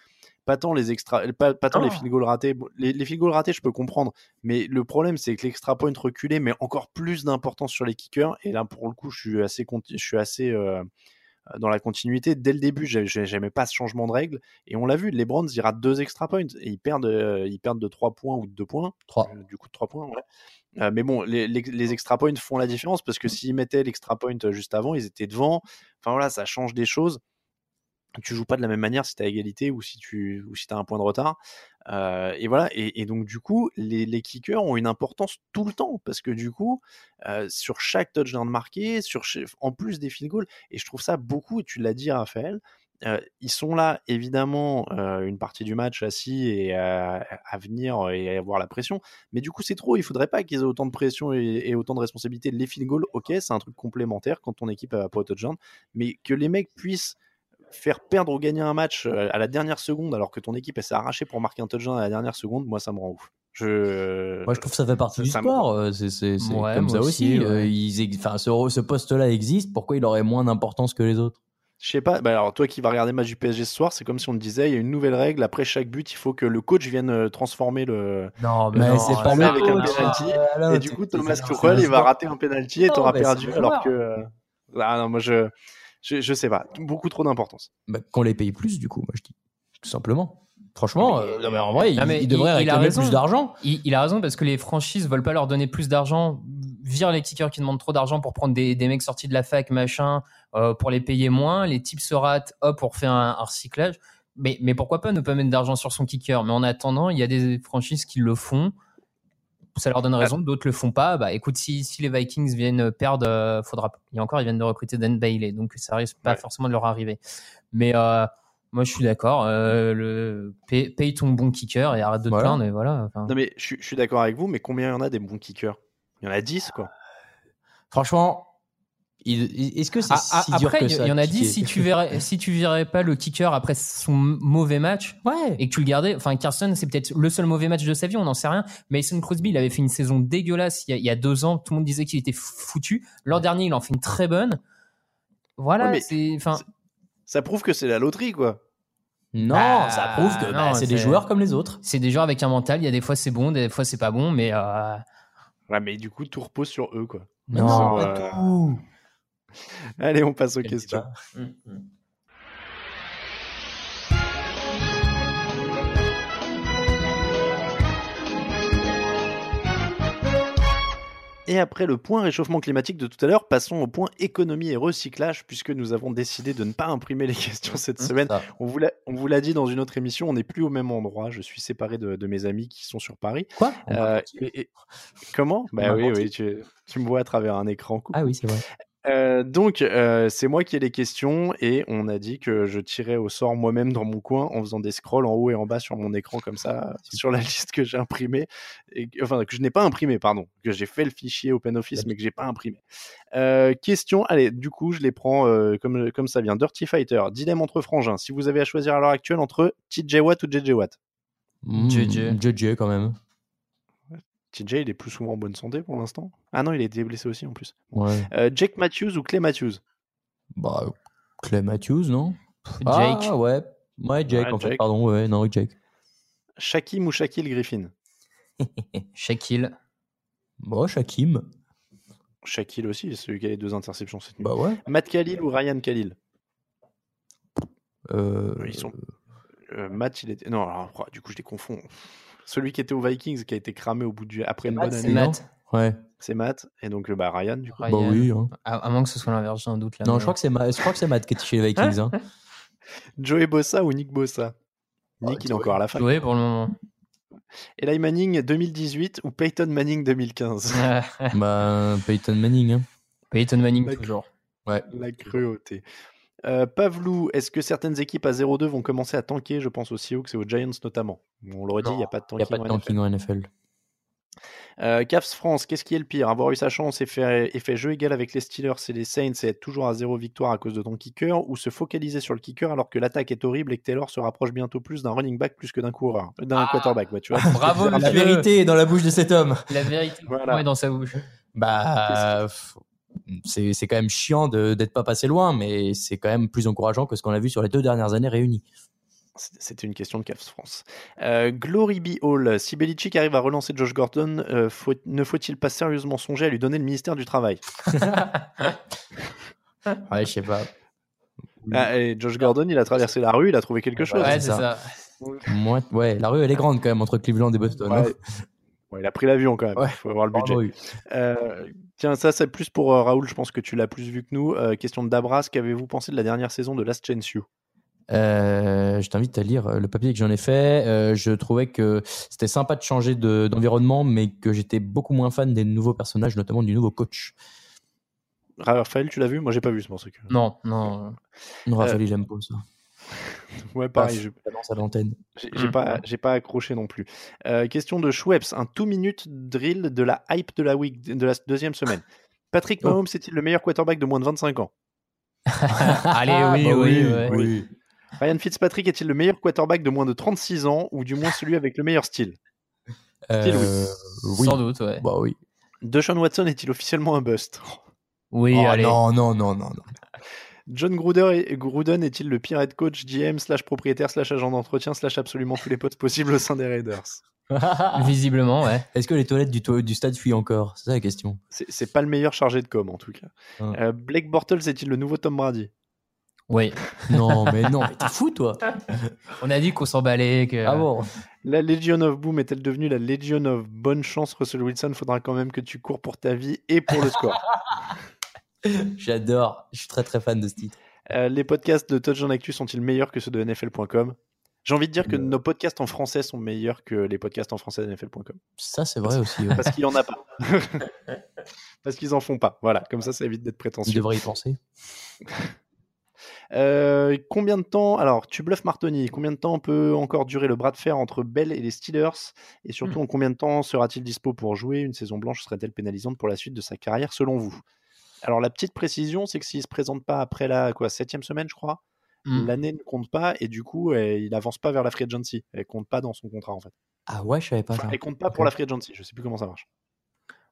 pas tant les extra, pas, pas tant les Ah. field goals ratés, les, les field goals ratés je peux comprendre, mais le problème c'est que l'extra point reculé met encore plus d'importance sur les kickers, et là pour le coup je suis assez, je suis assez euh, dans la continuité. Dès le début, j'ai- j'ai- j'aimais pas ce changement de règle. Et on l'a vu, les Browns, ils ratent deux extra points. Et ils perdent, euh, ils perdent de 3 points ou de 2 points. 3. Euh, du coup, de 3 points, ouais. Euh, mais bon, les, les, les extra points font la différence parce que s'ils mettaient l'extra point juste avant, ils étaient devant. Enfin voilà, ça change des choses. Tu joues pas de la même manière si tu as égalité ou si tu ou si as un point de retard. Euh, et voilà, et, donc du coup, les, kickers ont une importance tout le temps parce que du coup, euh, sur chaque touchdown marqué, sur en plus des field goals, et je trouve ça beaucoup, tu l'as dit Raphaël, euh, ils sont là évidemment une partie du match assis et à, venir et à avoir la pression, mais du coup c'est trop, il faudrait pas qu'ils aient autant de pression et, autant de responsabilités. Les field goals, ok, c'est un truc complémentaire quand ton équipe a pas au touchdown, mais que les mecs puissent faire perdre ou gagner un match euh, à la dernière seconde alors que ton équipe elle s'est arrachée pour marquer un touchdown à la dernière seconde, moi ça me rend ouf. Je... Moi, je trouve que ça fait partie du sport. euh, C'est Ouais, comme ça aussi. aussi, euh, ouais. ils enfin, ce, ce poste-là existe. Pourquoi il aurait moins d'importance que les autres? Je sais pas, bah alors toi qui vas regarder le match du PSG ce soir, c'est comme si on te disait, il y a une nouvelle règle, après chaque but, il faut que le coach vienne transformer le... non, Mais c'est pas avec un penalty, et du coup, Thomas Tuchel, il va rater un penalty et t'auras perdu, alors que... Ah non, moi je... je... Je sais pas, beaucoup trop d'importance. Bah, qu'on les paye plus, du coup, moi je dis. Tout simplement. Franchement, Mais- euh, non, mais en vrai, Non, il, mais il devrait il- il a réclamer raison. plus d'argent. Il, il a raison parce que les franchises veulent pas leur donner plus d'argent, virent les kickers qui demandent trop d'argent pour prendre des, des mecs sortis de la fac, machin, euh, pour les payer moins. Les types se ratent, hop, pour faire un, un recyclage. Mais, mais pourquoi pas ne pas mettre d'argent sur son kicker? Mais en attendant, il y a des franchises qui le font. Ça leur donne raison, d'autres le font pas. Bah écoute, si, si les Vikings viennent perdre, euh, faudra. Il y a encore, ils viennent de recruter Dan Bailey, donc ça risque pas Ouais. forcément de leur arriver. Mais euh, moi, je suis d'accord. euh, le paye, paye ton bon kicker et arrête de Voilà. te plaindre. Et voilà. Non mais je, suis- je suis d'accord avec vous, mais combien il y en a des bons kickers? Il y en a 10 quoi. Franchement, est-ce que c'est Ah, ah, dur après, que il y, ça il y en a de 10 kicker si tu verrais si tu verrais pas le kicker après son mauvais match Ouais. et que tu le gardais. Enfin, Carson, c'est peut-être le seul mauvais match de sa vie, on n'en sait rien. Mason Crosby, il avait fait une saison dégueulasse il y a, il y a deux ans. Tout le monde disait qu'il était foutu. L'an dernier, il en fait une très bonne. Voilà, Ouais, mais c'est. Enfin, Ça prouve que c'est la loterie quoi. Non, Bah, ça prouve que bah, c'est des joueurs comme les autres. c'est des joueurs avec un mental. Il y a des fois c'est bon, des fois c'est pas bon, mais euh, Ouais, mais du coup, tout repose sur eux quoi. Non, sont, pas euh, tout. Allez, on passe aux questions. Mmh, mmh. Et après le point réchauffement climatique de tout à l'heure, passons au point économie et recyclage, puisque nous avons décidé de ne pas imprimer les questions cette mmh, semaine. On vous l'a dit dans une autre émission, on n'est plus au même endroit. Je suis séparé de, mes amis qui sont sur Paris. Quoi? Euh, comment? Bah oui, oui, tu, me vois à travers un écran. Ah oui, c'est vrai. Euh, donc, euh, c'est moi qui ai les questions et on a dit que je tirais au sort moi-même dans mon coin en faisant des scrolls en haut et en bas sur mon écran comme ça, sur la liste que j'ai imprimée, et, enfin que je n'ai pas imprimé, pardon, que j'ai fait le fichier OpenOffice mais que j'ai pas imprimé. Euh, question, allez, du coup, je les prends euh, comme, comme ça vient. Dirty Fighter, dilemme entre frangins. Si vous avez à choisir à l'heure actuelle entre TJ Watt ou JJ Watt? Mmh, JJ. JJ quand même. TJ, il est plus souvent en bonne santé pour l'instant. Ah non, il a été blessé aussi en plus. Ouais. Euh, Jake Matthews ou Clay Matthews? Bah, Clay Matthews, non? Jake. Ah ouais. Ouais, Jake, Ouais, en fait, pardon. Ouais, non, Jake. Shaquille ou Shaquille Griffin Shaquille. Bon, Shaquim. Shaquille aussi, c'est celui qui a les deux interceptions cette nuit. Bah ouais. Matt Khalil ou Ryan Khalil? Euh, Ils sont. Euh, Matt, il était. Non, alors, du coup, je les confonds. Celui qui était aux Vikings, qui a été cramé au bout du. Après une Matt, bonne C'est année. Matt. Ouais. C'est Matt. Et donc, euh, bah, Ryan, du coup. Ryan. Bah oui. hein. À, à moins que ce soit l'inverse, j'ai un doute là. Non, je crois que c'est Matt, je crois que c'est Matt qui est chez les Vikings. hein. Joey Bossa ou Nick Bossa? Nick, il est Joey. encore à la fac. Oui, pour le moment. Eli Manning 2018 ou Peyton Manning 2015 bah, Peyton Manning. Hein. Peyton Manning, toujours. Ouais. La cruauté. Euh, Pavlou, est-ce que certaines équipes à 0-2 vont commencer à tanker? Je pense aux Seahawks et aux Giants notamment. On l'aurait dit, il n'y a pas de Il n'y tanking. a pas de en NFL. tanking en NFL. Euh, Cavs France, qu'est-ce qui est le pire? Avoir eu sa chance et fait, et fait jeu égal avec les Steelers et les Saints et être toujours à zéro victoire à cause de ton kicker ou se focaliser sur le kicker alors que l'attaque est horrible et que Taylor se rapproche bientôt plus d'un running back plus que d'un coureur, euh, d'un Ah. quarterback, ouais, tu vois. Bravo, La vérité est dans la bouche de cet homme. La vérité Voilà. ouais, dans sa bouche? Bah, c'est c'est quand même chiant de- d'être pas passé loin, mais c'est quand même plus encourageant que ce qu'on a vu sur les deux dernières années réunies. C'était une question de Cavs France. Euh, Glory B. Hall, si Belichick arrive à relancer Josh Gordon, euh, faut- ne faut-il pas sérieusement songer à lui donner le ministère du Travail? Ouais, je sais pas. Ah, et Josh Gordon, il a traversé la rue, il a trouvé quelque chose. Ouais, c'est ça. Moi, ouais, la rue elle est grande quand même entre Cleveland et Boston. hein. Ouais. Il a pris l'avion quand même, il Ouais. faut avoir le budget. Oui. Euh, tiens, ça c'est plus pour euh, Raoul, je pense que tu l'as plus vu que nous. Euh, question de Dabras, qu'avez-vous pensé de la dernière saison de Last Chance You? Euh, je t'invite à lire le papier que j'en ai fait. Euh, je trouvais que c'était sympa de changer de- d'environnement, mais que j'étais beaucoup moins fan des nouveaux personnages, notamment du nouveau coach. Raphaël, tu l'as vu? Moi j'ai pas vu, c'est pour ça que. Non, non. Non, Raphaël, Euh, il aime pas ça. Ouais, pareil, je- Balance à l'antenne. j'ai Mm. pas, j'ai pas accroché non plus. Euh, question de Schweppes, un 2 minutes drill de la hype de la week, de la deuxième semaine. Patrick Oh. Mahomes est-il le meilleur quarterback de moins de 25 ans? Allez, oui, Bah oui, ouais. oui. Ryan Fitzpatrick est-il le meilleur quarterback de moins de 36 ans ou du moins celui avec le meilleur style? Euh, oui. Sans doute, ouais. Bah oui. Deshaun Watson est-il officiellement un bust? Oui, Oh, allez. non, non, non, non, non. John Gruden est-il le pire head coach, GM, slash propriétaire, slash agent d'entretien, slash absolument tous les postes possibles au sein des Raiders? Visiblement, ouais. Est-ce que les toilettes du, to- du stade fuient encore? C'est ça la question. C'est pas le meilleur chargé de com en tout cas. Ouais. Euh, Blake Bortles est-il le nouveau Tom Brady? Oui. Non, mais non, mais t'es fou, toi. On a dit qu'on s'emballait, que. Ah bon? La Legion of Boom est-elle devenue la Legion of Bonne Chance Russell Wilson? Faudra quand même que tu cours pour ta vie et pour le score. J'adore. Je suis très très fan de ce titre. Euh, les podcasts de Touchdown Actu sont-ils meilleurs que ceux de NFL.com J'ai envie de dire que Euh. nos podcasts en français sont meilleurs que les podcasts en français de NFL.com. Ça, c'est vrai aussi. ouais. Parce qu'il y en a pas. Parce qu'ils en font pas. Voilà, comme ça, ça évite d'être Tu prétentieux. devrais y penser. Euh, combien de temps, alors tu bluffes Martoni, combien de temps peut encore durer le bras de fer entre Bell et les Steelers? Et surtout, en combien de temps sera-t-il dispo pour jouer Une saison blanche? Serait-elle pénalisante pour la suite de sa carrière selon vous? Alors la petite précision, c'est que s'il se présente pas après la quoi, septième semaine, je crois, Hmm. l'année ne compte pas et du coup, euh, il avance pas vers la free agency. Elle compte pas dans son contrat en fait. Ah ouais, je savais pas Enfin, ça. elle compte pas pour la free agency. Je sais plus comment ça marche.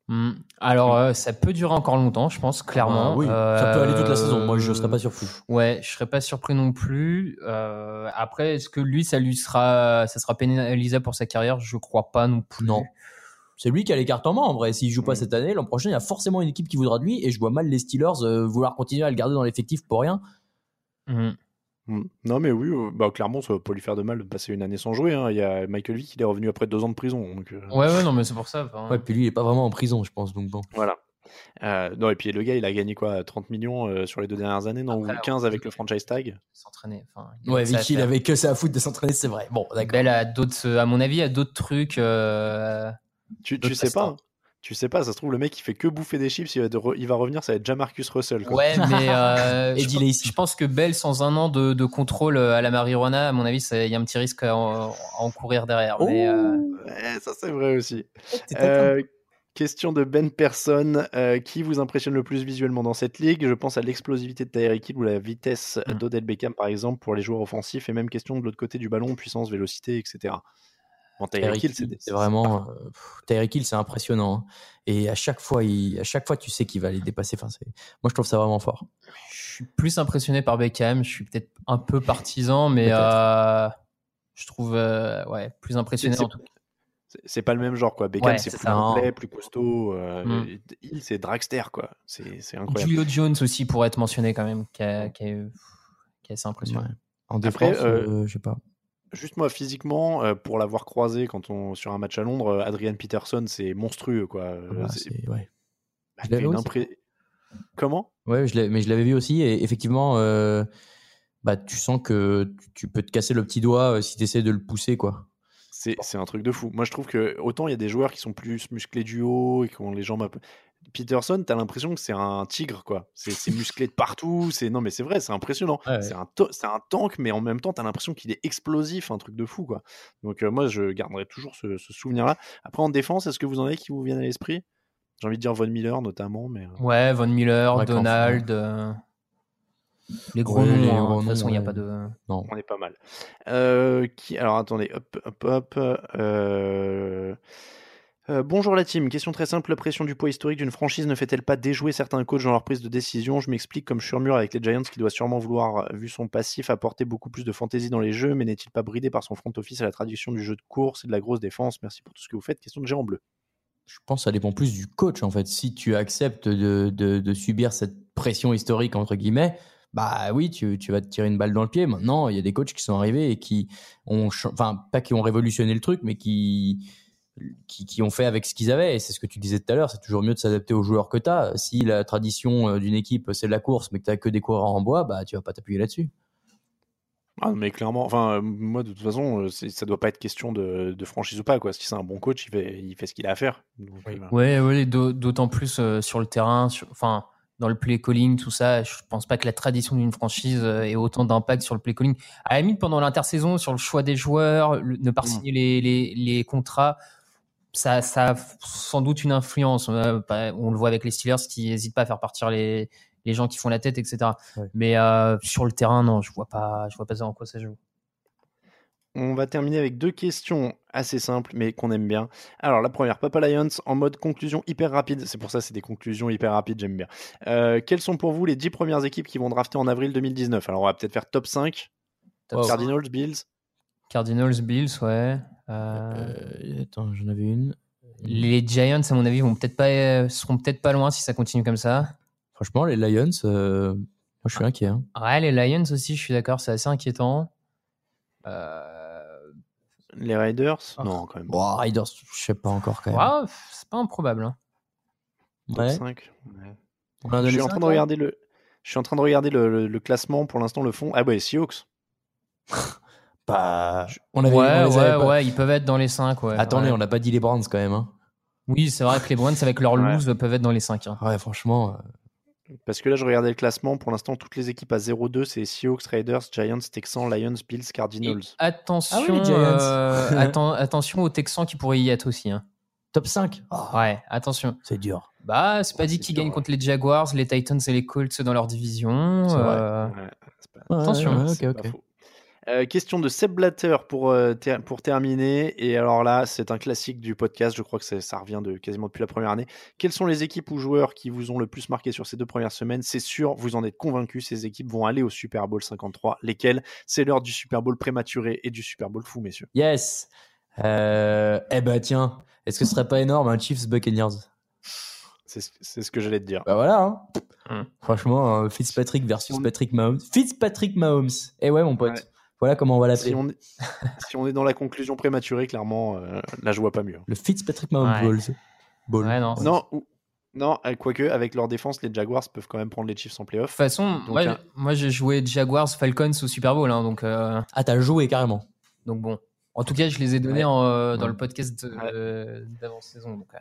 Hmm. Alors, euh, ça peut durer encore longtemps, je pense, clairement. Ah oui, Euh, ça peut aller toute la saison. Moi, je serais pas surpris. Ouais, je serais pas surpris non plus. Euh, après, est-ce que lui, ça lui sera, ça sera pénalisable pour sa carrière? Je crois pas non plus. Non. C'est lui qui a les cartes en main en vrai. S'il joue pas cette année, l'an prochain, il y a forcément une équipe qui voudra de lui et je vois mal les Steelers euh, vouloir continuer à le garder dans l'effectif pour rien. Hmm. Mm. Non, mais oui, euh, bah, clairement, ça va pas lui faire de mal de passer une année sans jouer. hein. Il y a Michael Vick, il est revenu après deux ans de prison. Donc, euh, Ouais, ouais, non, mais c'est pour ça. enfin, Ouais, puis lui, il est pas vraiment en prison, je pense. Donc bon. Voilà. Euh, non, et puis le gars, il a gagné quoi 30 millions euh, sur les deux dernières années, non Après, Ou 15 avec le franchise tag? s'entraîner. Ouais, à Vicky, il avait que ça à foutre de s'entraîner, c'est vrai. Bon, d'accord. D'autres, à mon avis, a d'autres trucs. euh, Tu, sais pas hein. Tu sais pas, ça se trouve, le mec, il fait que bouffer des chips, il va, de re- il va revenir, ça va être Jamarcus Russell. quoi. Ouais, mais euh, je, pense que Bell, sans un an de, de contrôle à la marijuana, à mon avis, il y a un petit risque à, en- à encourir derrière. mais, euh, Ouais, ça, c'est vrai aussi. Euh, question de Ben Person. euh, qui vous impressionne le plus visuellement dans cette ligue? Je pense à l'explosivité de Tyreek Hill ou la vitesse Mm. d'Odell Beckham, par exemple, pour les joueurs offensifs, et même question de l'autre côté du ballon, puissance, vélocité, etc. Bon, Tyreek Hill, c'est vraiment. euh, Tyreek Hill, c'est impressionnant. hein. Et à chaque fois, il, à chaque fois, tu sais qu'il va les dépasser. Enfin, moi, je trouve ça vraiment fort. je suis plus impressionné par Beckham. Je suis peut-être un peu partisan, mais euh, je trouve euh, ouais, plus impressionné C'est- en tout cas. C'est- pas le même genre, quoi. Beckham, Ouais, c'est plus complet, plus costaud. euh, Mm. Hill, c'est dragster, quoi. C'est incroyable. Julio Jones aussi pourrait être mentionné quand même, qui, est, qui est assez impressionnant. Ouais. En défense, euh, euh, je sais pas. Juste moi, physiquement, euh, pour l'avoir croisé quand on, sur un match à Londres, euh, Adrian Peterson, c'est monstrueux, quoi. Euh, Bah, c'est- c'est- ouais. bah, Je une impré- Comment? Ouais, je mais je l'avais vu aussi. Et effectivement, euh, bah, tu sens que tu- tu peux te casser le petit doigt euh, si tu essaies de le pousser, quoi. C'est c'est un truc de fou. Moi, je trouve que autant il y a des joueurs qui sont plus musclés du haut et qui ont les jambes un peu. Peterson, t'as l'impression que c'est un tigre, quoi. C'est musclé de partout. C'est non, mais c'est vrai, c'est impressionnant. Ouais, ouais. C'est un, to- c'est un tank, mais en même temps, t'as l'impression qu'il est explosif, un truc de fou, quoi. Donc euh, moi, je garderai toujours ce, ce souvenir-là. Après, en défense, est-ce que vous en avez qui vous viennent à l'esprit? J'ai envie de dire Von Miller notamment, mais. euh, Ouais, Von Miller, Ouais, Donald. euh, les gros Ouais, noms, les hein, gros de toute façon, il n'y a pas de. Non. On est pas mal. Euh, qui... Alors attendez, hop, hop, hop. euh, euh, bonjour la team. Question très simple. La pression du poids historique d'une franchise ne fait-elle pas déjouer certains coachs dans leur prise de décision? Je m'explique comme Mur avec les Giants qui doit sûrement vouloir, vu son passif, apporter beaucoup plus de fantaisie dans les jeux, mais n'est-il pas bridé par son front office à la traduction du jeu de course et de la grosse défense? Merci pour tout ce que vous faites. Question de géant bleu. Je pense que ça dépend plus du coach, en fait. Si tu acceptes de, subir cette pression historique, entre guillemets, bah oui, tu, tu vas te tirer une balle dans le pied. Maintenant, il y a des coachs qui sont arrivés et qui ont, enfin, pas qui ont révolutionné le truc, mais qui, qui, qui ont fait avec ce qu'ils avaient. Et c'est ce que tu disais tout à l'heure, c'est toujours mieux de s'adapter aux joueurs que tu as. Si la tradition euh, d'une équipe, c'est la course, mais que tu as que des coureurs en bois, bah tu vas pas t'appuyer là-dessus. Ah, mais clairement, enfin, euh, moi de toute façon, euh, ça doit pas être question de, de franchise ou pas. Quoi. Si c'est un bon coach, il fait, il fait ce qu'il a à faire. Donc, euh, Ouais, ouais, d'au- d'autant plus euh, sur le terrain, sur- enfin, dans le play calling, tout ça. Je pense pas que la tradition d'une franchise ait autant d'impact sur le play calling. À la limite, pendant l'intersaison, sur le choix des joueurs, le- ne pas Mm. signer les, les, les contrats, ça, ça a sans doute une influence. Euh, bah, on le voit avec les Steelers qui n'hésitent pas à faire partir les, les gens qui font la tête, etc. Ouais. Mais euh, sur le terrain, non, je vois pas, je vois pas ça en quoi ça joue. On va terminer avec deux questions assez simples, mais qu'on aime bien. Alors, la première, Papa Lions, en mode conclusion hyper rapide. C'est pour ça, c'est des conclusions hyper rapides, j'aime bien. Euh, quelles sont pour vous les 10 premières équipes qui vont drafter en avril 2019 Alors, on va peut-être faire top 5. Top Wow. Cardinals, Bills. Cardinals, Bills, ouais. Euh, Euh, attends, j'en avais une. les Giants, à mon avis, vont peut-être pas, euh, seront peut-être pas loin si ça continue comme ça. Franchement, les Lions, euh, moi je suis inquiet. hein. Ouais, les Lions aussi, je suis d'accord, c'est assez inquiétant. Euh, Les Raiders? Ah. Non, quand même. Bon, Raiders, je sais pas encore quand même. ouais, c'est pas improbable. hein. Ouais. 5. ouais. On en a Je suis en train de regarder le. Je suis en train de regarder le, le- le classement pour l'instant, le fond. Ah ouais, Seahawks. Bah, on avait, ouais, on les ouais, avait pas- ouais, ils peuvent être dans les 5. Ouais, Attendez, ouais. on n'a pas dit les Browns quand même. Hein. Oui, c'est vrai que les Browns, avec leur Ouais. lose, peuvent être dans les 5. Ouais, franchement. euh, Parce que là, je regardais le classement. Pour l'instant, toutes les équipes à 0-2, c'est Seahawks, Raiders, Giants, Texans, Lions, Bills, Cardinals. Attention, Ah oui, euh, atten- attention aux Texans qui pourraient y être aussi. hein. top 5. Ouais, attention. C'est dur. Bah, c'est pas Ouais, dit qu'ils gagnent ouais. contre les Jaguars, les Titans et les Colts dans leur division. C'est vrai. euh, Ouais, c'est pas- Attention. Ouais, c'est Euh, question de Seb Blatter pour, euh, ter- pour terminer. Et alors là, c'est un classique du podcast. Je crois que ça revient de quasiment depuis la première année. Quelles sont les équipes ou joueurs qui vous ont le plus marqué sur ces deux premières semaines? C'est sûr, vous en êtes convaincus. Ces équipes vont aller au Super Bowl 53. Lesquelles? C'est l'heure du Super Bowl prématuré et du Super Bowl fou, messieurs. Yes. Euh, eh ben tiens, est-ce que ce serait pas énorme un Chiefs Buccaneers? C'est ce- c'est ce que j'allais te dire. Bah voilà. hein. Hum. Franchement, Fitzpatrick versus Patrick Mahomes. Fitzpatrick Mahomes. Eh ouais, mon pote. Ouais. Voilà comment on va l'appeler. Si on, est, si on est dans la conclusion prématurée, clairement, euh, là, je vois pas mieux. Le Fitzpatrick Mahomes Ouais. Balls. Ball. Ouais, non. Non, ou- non euh, quoique, avec leur défense, les Jaguars peuvent quand même prendre les Chiefs en De playoff. toute façon, Donc, moi, hein. moi j'ai joué Jaguars Falcons au Super Bowl, hein, donc, euh, Ah, t'as joué carrément. donc bon. En tout cas, je les ai donnés Ouais. en, euh, dans Ouais. le podcast euh, d'avant-saison. donc, ouais.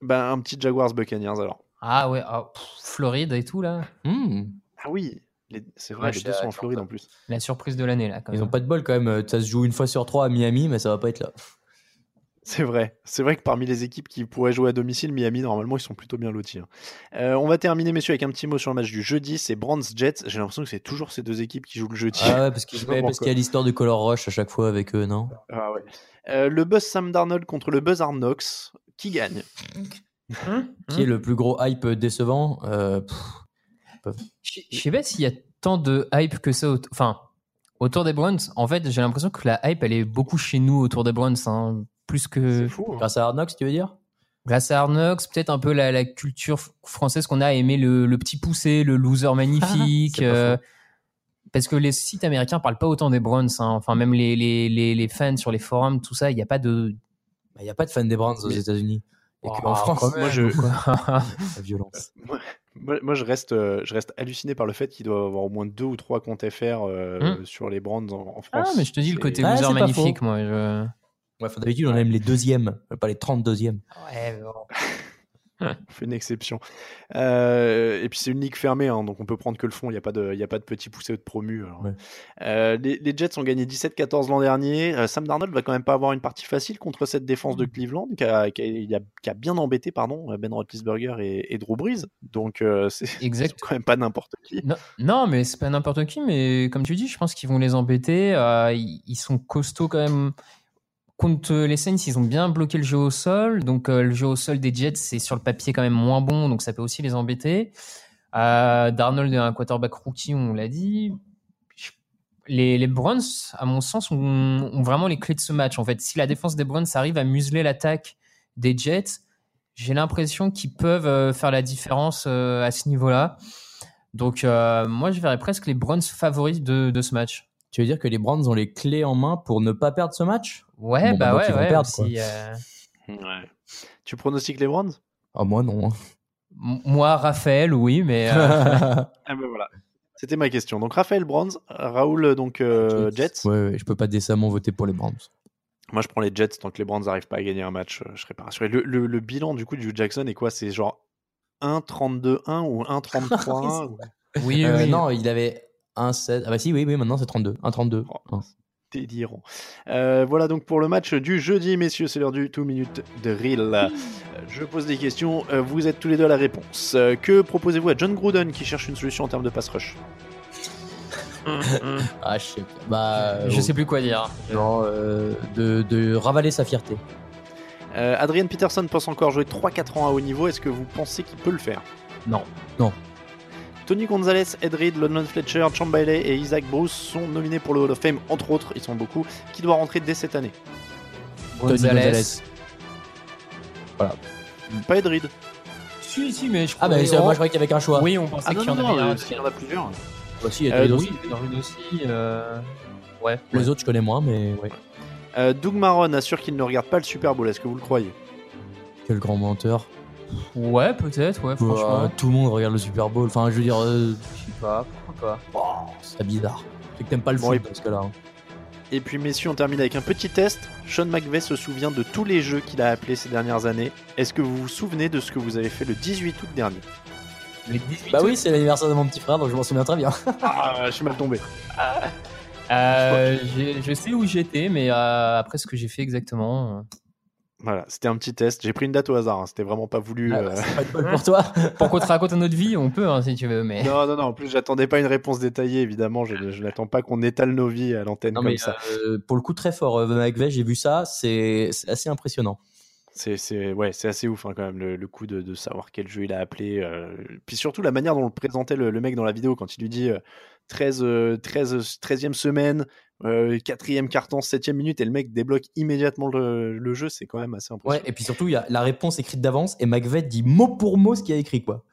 Ben, un petit Jaguars Buccaneers alors. Ah ouais, ah, pff, Floride et tout, là. Hmm. Ah oui, les- c'est vrai, Ouais, les je deux sont en. Floride en plus. La surprise de l'année, là. Quand Ils même. ont pas de bol quand même. Euh, Ça se joue une fois sur trois à Miami, mais ça va pas être là. C'est vrai. C'est vrai que parmi les équipes qui pourraient jouer à domicile, Miami, normalement, ils sont plutôt bien lotis. hein. Euh, on va terminer, messieurs, avec un petit mot sur le match du jeudi. C'est Brands Jets. J'ai l'impression que c'est toujours ces deux équipes qui jouent le jeudi. Ah ouais, parce qu'il y a l'histoire de Color Rush à chaque fois avec eux, non? Ah ouais. Euh, le buzz Sam Darnold contre le buzz Arnox. Qui gagne? Hum, Qui est le plus gros hype décevant Euh, pff, Je je sais pas s'il y a tant de hype que ça. Enfin, autour des Browns, en fait, j'ai l'impression que la hype, elle est beaucoup chez nous autour des Browns. hein, plus que fou. hein. Grâce à Arnox, tu veux dire? Grâce à Arnox, peut-être un peu la, la culture française qu'on a à aimer le, le petit poussé, le loser magnifique. Euh, parce que les sites américains parlent pas autant des Browns. hein. Enfin, même les, les, les, les fans sur les forums, tout ça, il n'y a pas de. Bah, Il n'y a pas de fan des Browns aux États-unis. Et Oh, qu'en France, Moi, je, la violence. Moi, moi, je, reste, euh, je reste halluciné par le fait qu'il doit avoir au moins deux ou trois comptes FR euh, Hmm. sur les brands en, en Ah, France. mais je te dis, le côté Ah, pas magnifique, moi. Je... Ouais, D'habitude, on aime les deuxièmes, pas les 32e. Ouais, mais bon. On fait une exception. Euh, et puis c'est une ligue fermée, hein, donc on peut prendre que le fond. Il n'y a pas de, il y a pas de petit poussé de promu. alors. Ouais. Euh, les, les Jets ont gagné 17-14 l'an dernier. Euh, Sam Darnold va quand même pas avoir une partie facile contre cette défense Mm. de Cleveland qui a, qui a- il a- qui a bien embêté, pardon, Ben Roethlisberger et, et Drew Brees. Donc euh, c'est quand même pas n'importe qui. Non, non, mais c'est pas n'importe qui, mais comme tu dis, je pense qu'ils vont les embêter. Euh, ils, ils sont costauds quand même. Contre les Saints, ils ont bien bloqué le jeu au sol. Donc, euh, le jeu au sol des Jets, c'est sur le papier quand même moins bon. Donc, ça peut aussi les embêter. Euh, Darnold est un quarterback rookie, on l'a dit. Les, les Browns, à mon sens, ont, vraiment les clés de ce match. En fait, si la défense des Browns arrive à museler l'attaque des Jets, j'ai l'impression qu'ils peuvent euh, faire la différence euh, à ce niveau-là. Donc, euh, moi, je verrais presque les Browns favoris de ce match. Tu veux dire que les Browns ont les clés en main pour ne pas perdre ce match? Ouais, Bon, bah bah, ouais, ils vont ouais. perdre, aussi, euh, Ouais. Tu pronostiques les Browns? Ah, moi, non. m- moi, Raphaël, oui, mais euh, Ah ben voilà. C'était ma question. Donc Raphaël Browns, Raoul donc euh, Jets. Ouais, ouais, je peux pas décemment voter pour les Browns. Moi je prends les Jets tant que les Browns n'arrivent pas à gagner un match, euh, je serais pas rassuré. Le, le- le bilan du coup du Jackson est quoi? C'est genre 1-32-1 ou 1-33-1 ou- oui, Euh, oui. Non, il avait 1-7. Ah bah si, oui, oui, maintenant c'est 32. 1-32. Oh. délirant. Euh, voilà donc pour le match du jeudi, messieurs, c'est l'heure du 2 minutes de reel. Euh, Je pose des questions, euh, vous êtes tous les deux à la réponse. Que proposez-vous à John Gruden qui cherche une solution en termes de pass rush? Ah, je sais pas. Bah, Je sais plus quoi dire. Euh, de, de ravaler sa fierté. Euh, Adrian Peterson pense encore jouer 3-4 ans à haut niveau, est-ce que vous pensez qu'il peut le faire? Non. Non. Tony Gonzalez, Ed Reed, London Fletcher, Champ Bailey et Isaac Bruce sont nominés pour le Hall of Fame, entre autres, ils sont beaucoup, qui doit rentrer dès cette année. Tony Gonzalez. Pas Ed Reed. Si, si, mais je Ah bah c'est- moi je croyais qu'il y avait qu'un choix. Oui, on pensait Ah non, qu'il y en non, avait non, un. euh, il y en a plusieurs. Bah, si, il y a Euh, oui. aussi. euh, Ouais. Les autres je connais moins, mais ouais. Euh, Doug Maron assure qu'il ne regarde pas le Super Bowl, est-ce que vous le croyez? Quel grand menteur. Ouais, peut-être, ouais, franchement. Bah, tout le monde regarde le Super Bowl. Enfin, je veux dire, euh, Je sais pas, pourquoi pas. oh, c'est bizarre. C'est que t'aimes pas le Bon, foot et- dans ce cas-là. hein. Et puis messieurs, on termine avec un petit test. Sean McVay se souvient de tous les jeux qu'il a appelés ces dernières années. Est-ce que vous vous souvenez de ce que vous avez fait le 18 août dernier? Les 18 Bah oui, c'est l'anniversaire de mon petit frère, donc je m'en souviens très bien. Ah, je suis mal tombé. Euh, j'ai- je sais où j'étais, mais euh, après ce que j'ai fait exactement. Voilà, c'était un petit test. J'ai pris une date au hasard, hein, c'était vraiment pas voulu. Ah, euh. bah, c'est pas de bol pour toi. Pour qu'on te raconte notre vie, on peut, hein, si tu veux, mais. Non, non, non, en plus j'attendais pas une réponse détaillée, évidemment. Je, je n'attends pas qu'on étale nos vies à l'antenne comme mais ça. euh, pour le coup, très fort. Euh, McVeigh, j'ai vu ça, c'est assez impressionnant. C'est c'est ouais, c'est assez ouf hein, quand même le, le coup de, de savoir quel jeu il a appelé. euh, Puis surtout la manière dont le présentait le, le mec dans la vidéo quand il lui dit euh, 13, euh, 13, 13e semaine, euh, 4e carton, 7e minute et le mec débloque immédiatement le, le jeu, c'est quand même assez Ouais, impressionnant. et puis surtout, il y a la réponse écrite d'avance et McVeigh dit mot pour mot ce qu'il a écrit, quoi.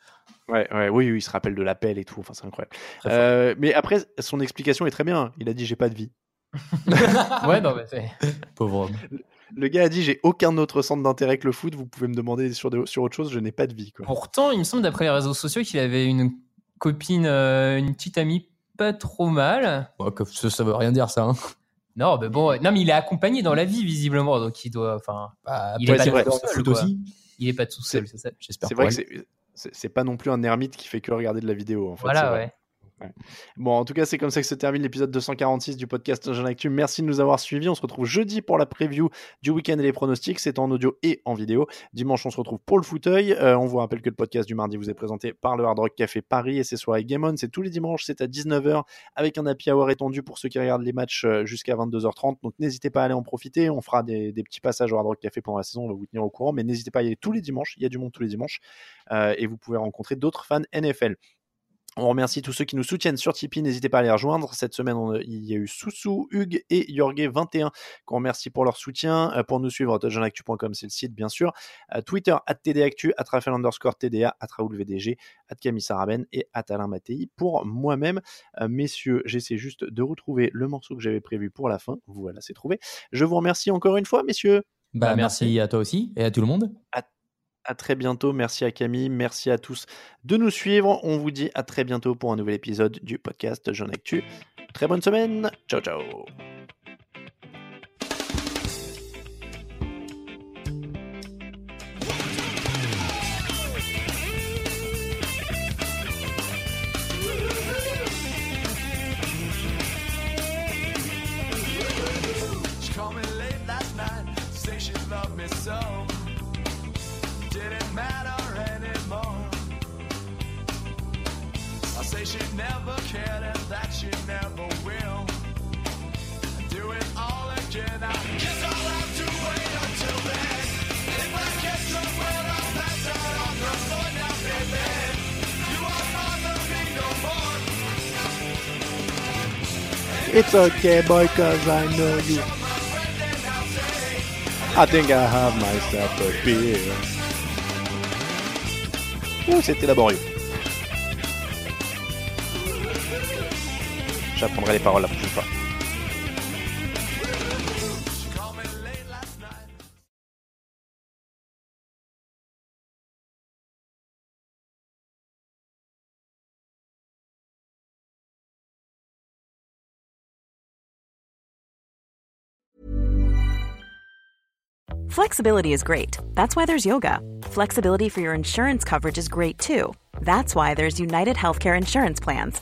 Ouais, ouais, oui, oui, il se rappelle de l'appel et tout, enfin c'est incroyable. Euh, mais après, son explication est très bien. Il a dit j'ai pas de vie. Ouais, non, mais c'est. Pauvre homme. Le gars a dit j'ai aucun autre centre d'intérêt que le foot. Vous pouvez me demander sur, de- sur autre chose, je n'ai pas de vie. Quoi. Pourtant, il me semble, d'après les réseaux sociaux, qu'il avait une copine, euh, une petite amie pas trop mal. Que- ça, ça veut rien dire, ça. Hein. Non, mais bon, non, mais il est accompagné dans la vie, visiblement, donc il doit. Enfin, Bah, Il est pas tout seul, aussi. il est pas tout seul, c'est ça. J'espère C'est vrai que c'est- pas non plus un ermite qui fait que regarder de la vidéo. En fait, Voilà, vrai. Bon, en tout cas, c'est comme ça que se termine l'épisode 246 du podcast Jeune Actu. Merci de nous avoir suivis. On se retrouve jeudi pour la preview du week-end et les pronostics. C'est en audio et en vidéo. Dimanche, on se retrouve pour le fauteuil. Euh, on vous rappelle que le podcast du mardi vous est présenté par le Hard Rock Café Paris et ses soirées Game On. C'est tous les dimanches, c'est à 19h avec un happy hour étendu pour ceux qui regardent les matchs euh, jusqu'à 22h30. Donc n'hésitez pas à aller en profiter. On fera des, des petits passages au Hard Rock Café pendant la saison. On va vous tenir au courant. Mais n'hésitez pas à y aller tous les dimanches. Il y a du monde tous les dimanches. Euh, et vous pouvez rencontrer d'autres fans NFL. On remercie tous ceux qui nous soutiennent sur Tipeee. N'hésitez pas à les rejoindre. Cette semaine, on a- il y a eu Soussou, Hugues et Yorgé21 qu'on remercie pour leur soutien. Euh, Pour nous suivre, touchdownactu.com, c'est le site, bien sûr. Euh, Twitter, at TDActu, at Raphaël underscore TDA, at Raoul VDG, at Camille Saraben et at Alain Mattei. Pour moi-même, euh, messieurs, j'essaie juste de retrouver le morceau que j'avais prévu pour la fin. Voilà, c'est trouvé. Je vous remercie encore une fois, messieurs. Bah, Bah, merci. merci. à toi aussi et à tout le monde. À très bientôt. Merci à Camille. Merci à tous de nous suivre. On vous dit à très bientôt pour un nouvel épisode du podcast Jeune Actu. Très bonne semaine. Ciao, ciao. Never cared and that she never will. Do it all again. I guess I'll have to wait until then. If I get somewhere, I'll pass out on the floor now, baby. You won't bother me no more. It's okay, boy, cause I know you. I think I have myself a beer. Ouh, c'était laborieux. J'apprendrai les paroles la prochaine fois. Flexibility is great. That's why there's yoga. Flexibility for your insurance coverage is great too. That's why there's United Healthcare Insurance Plans.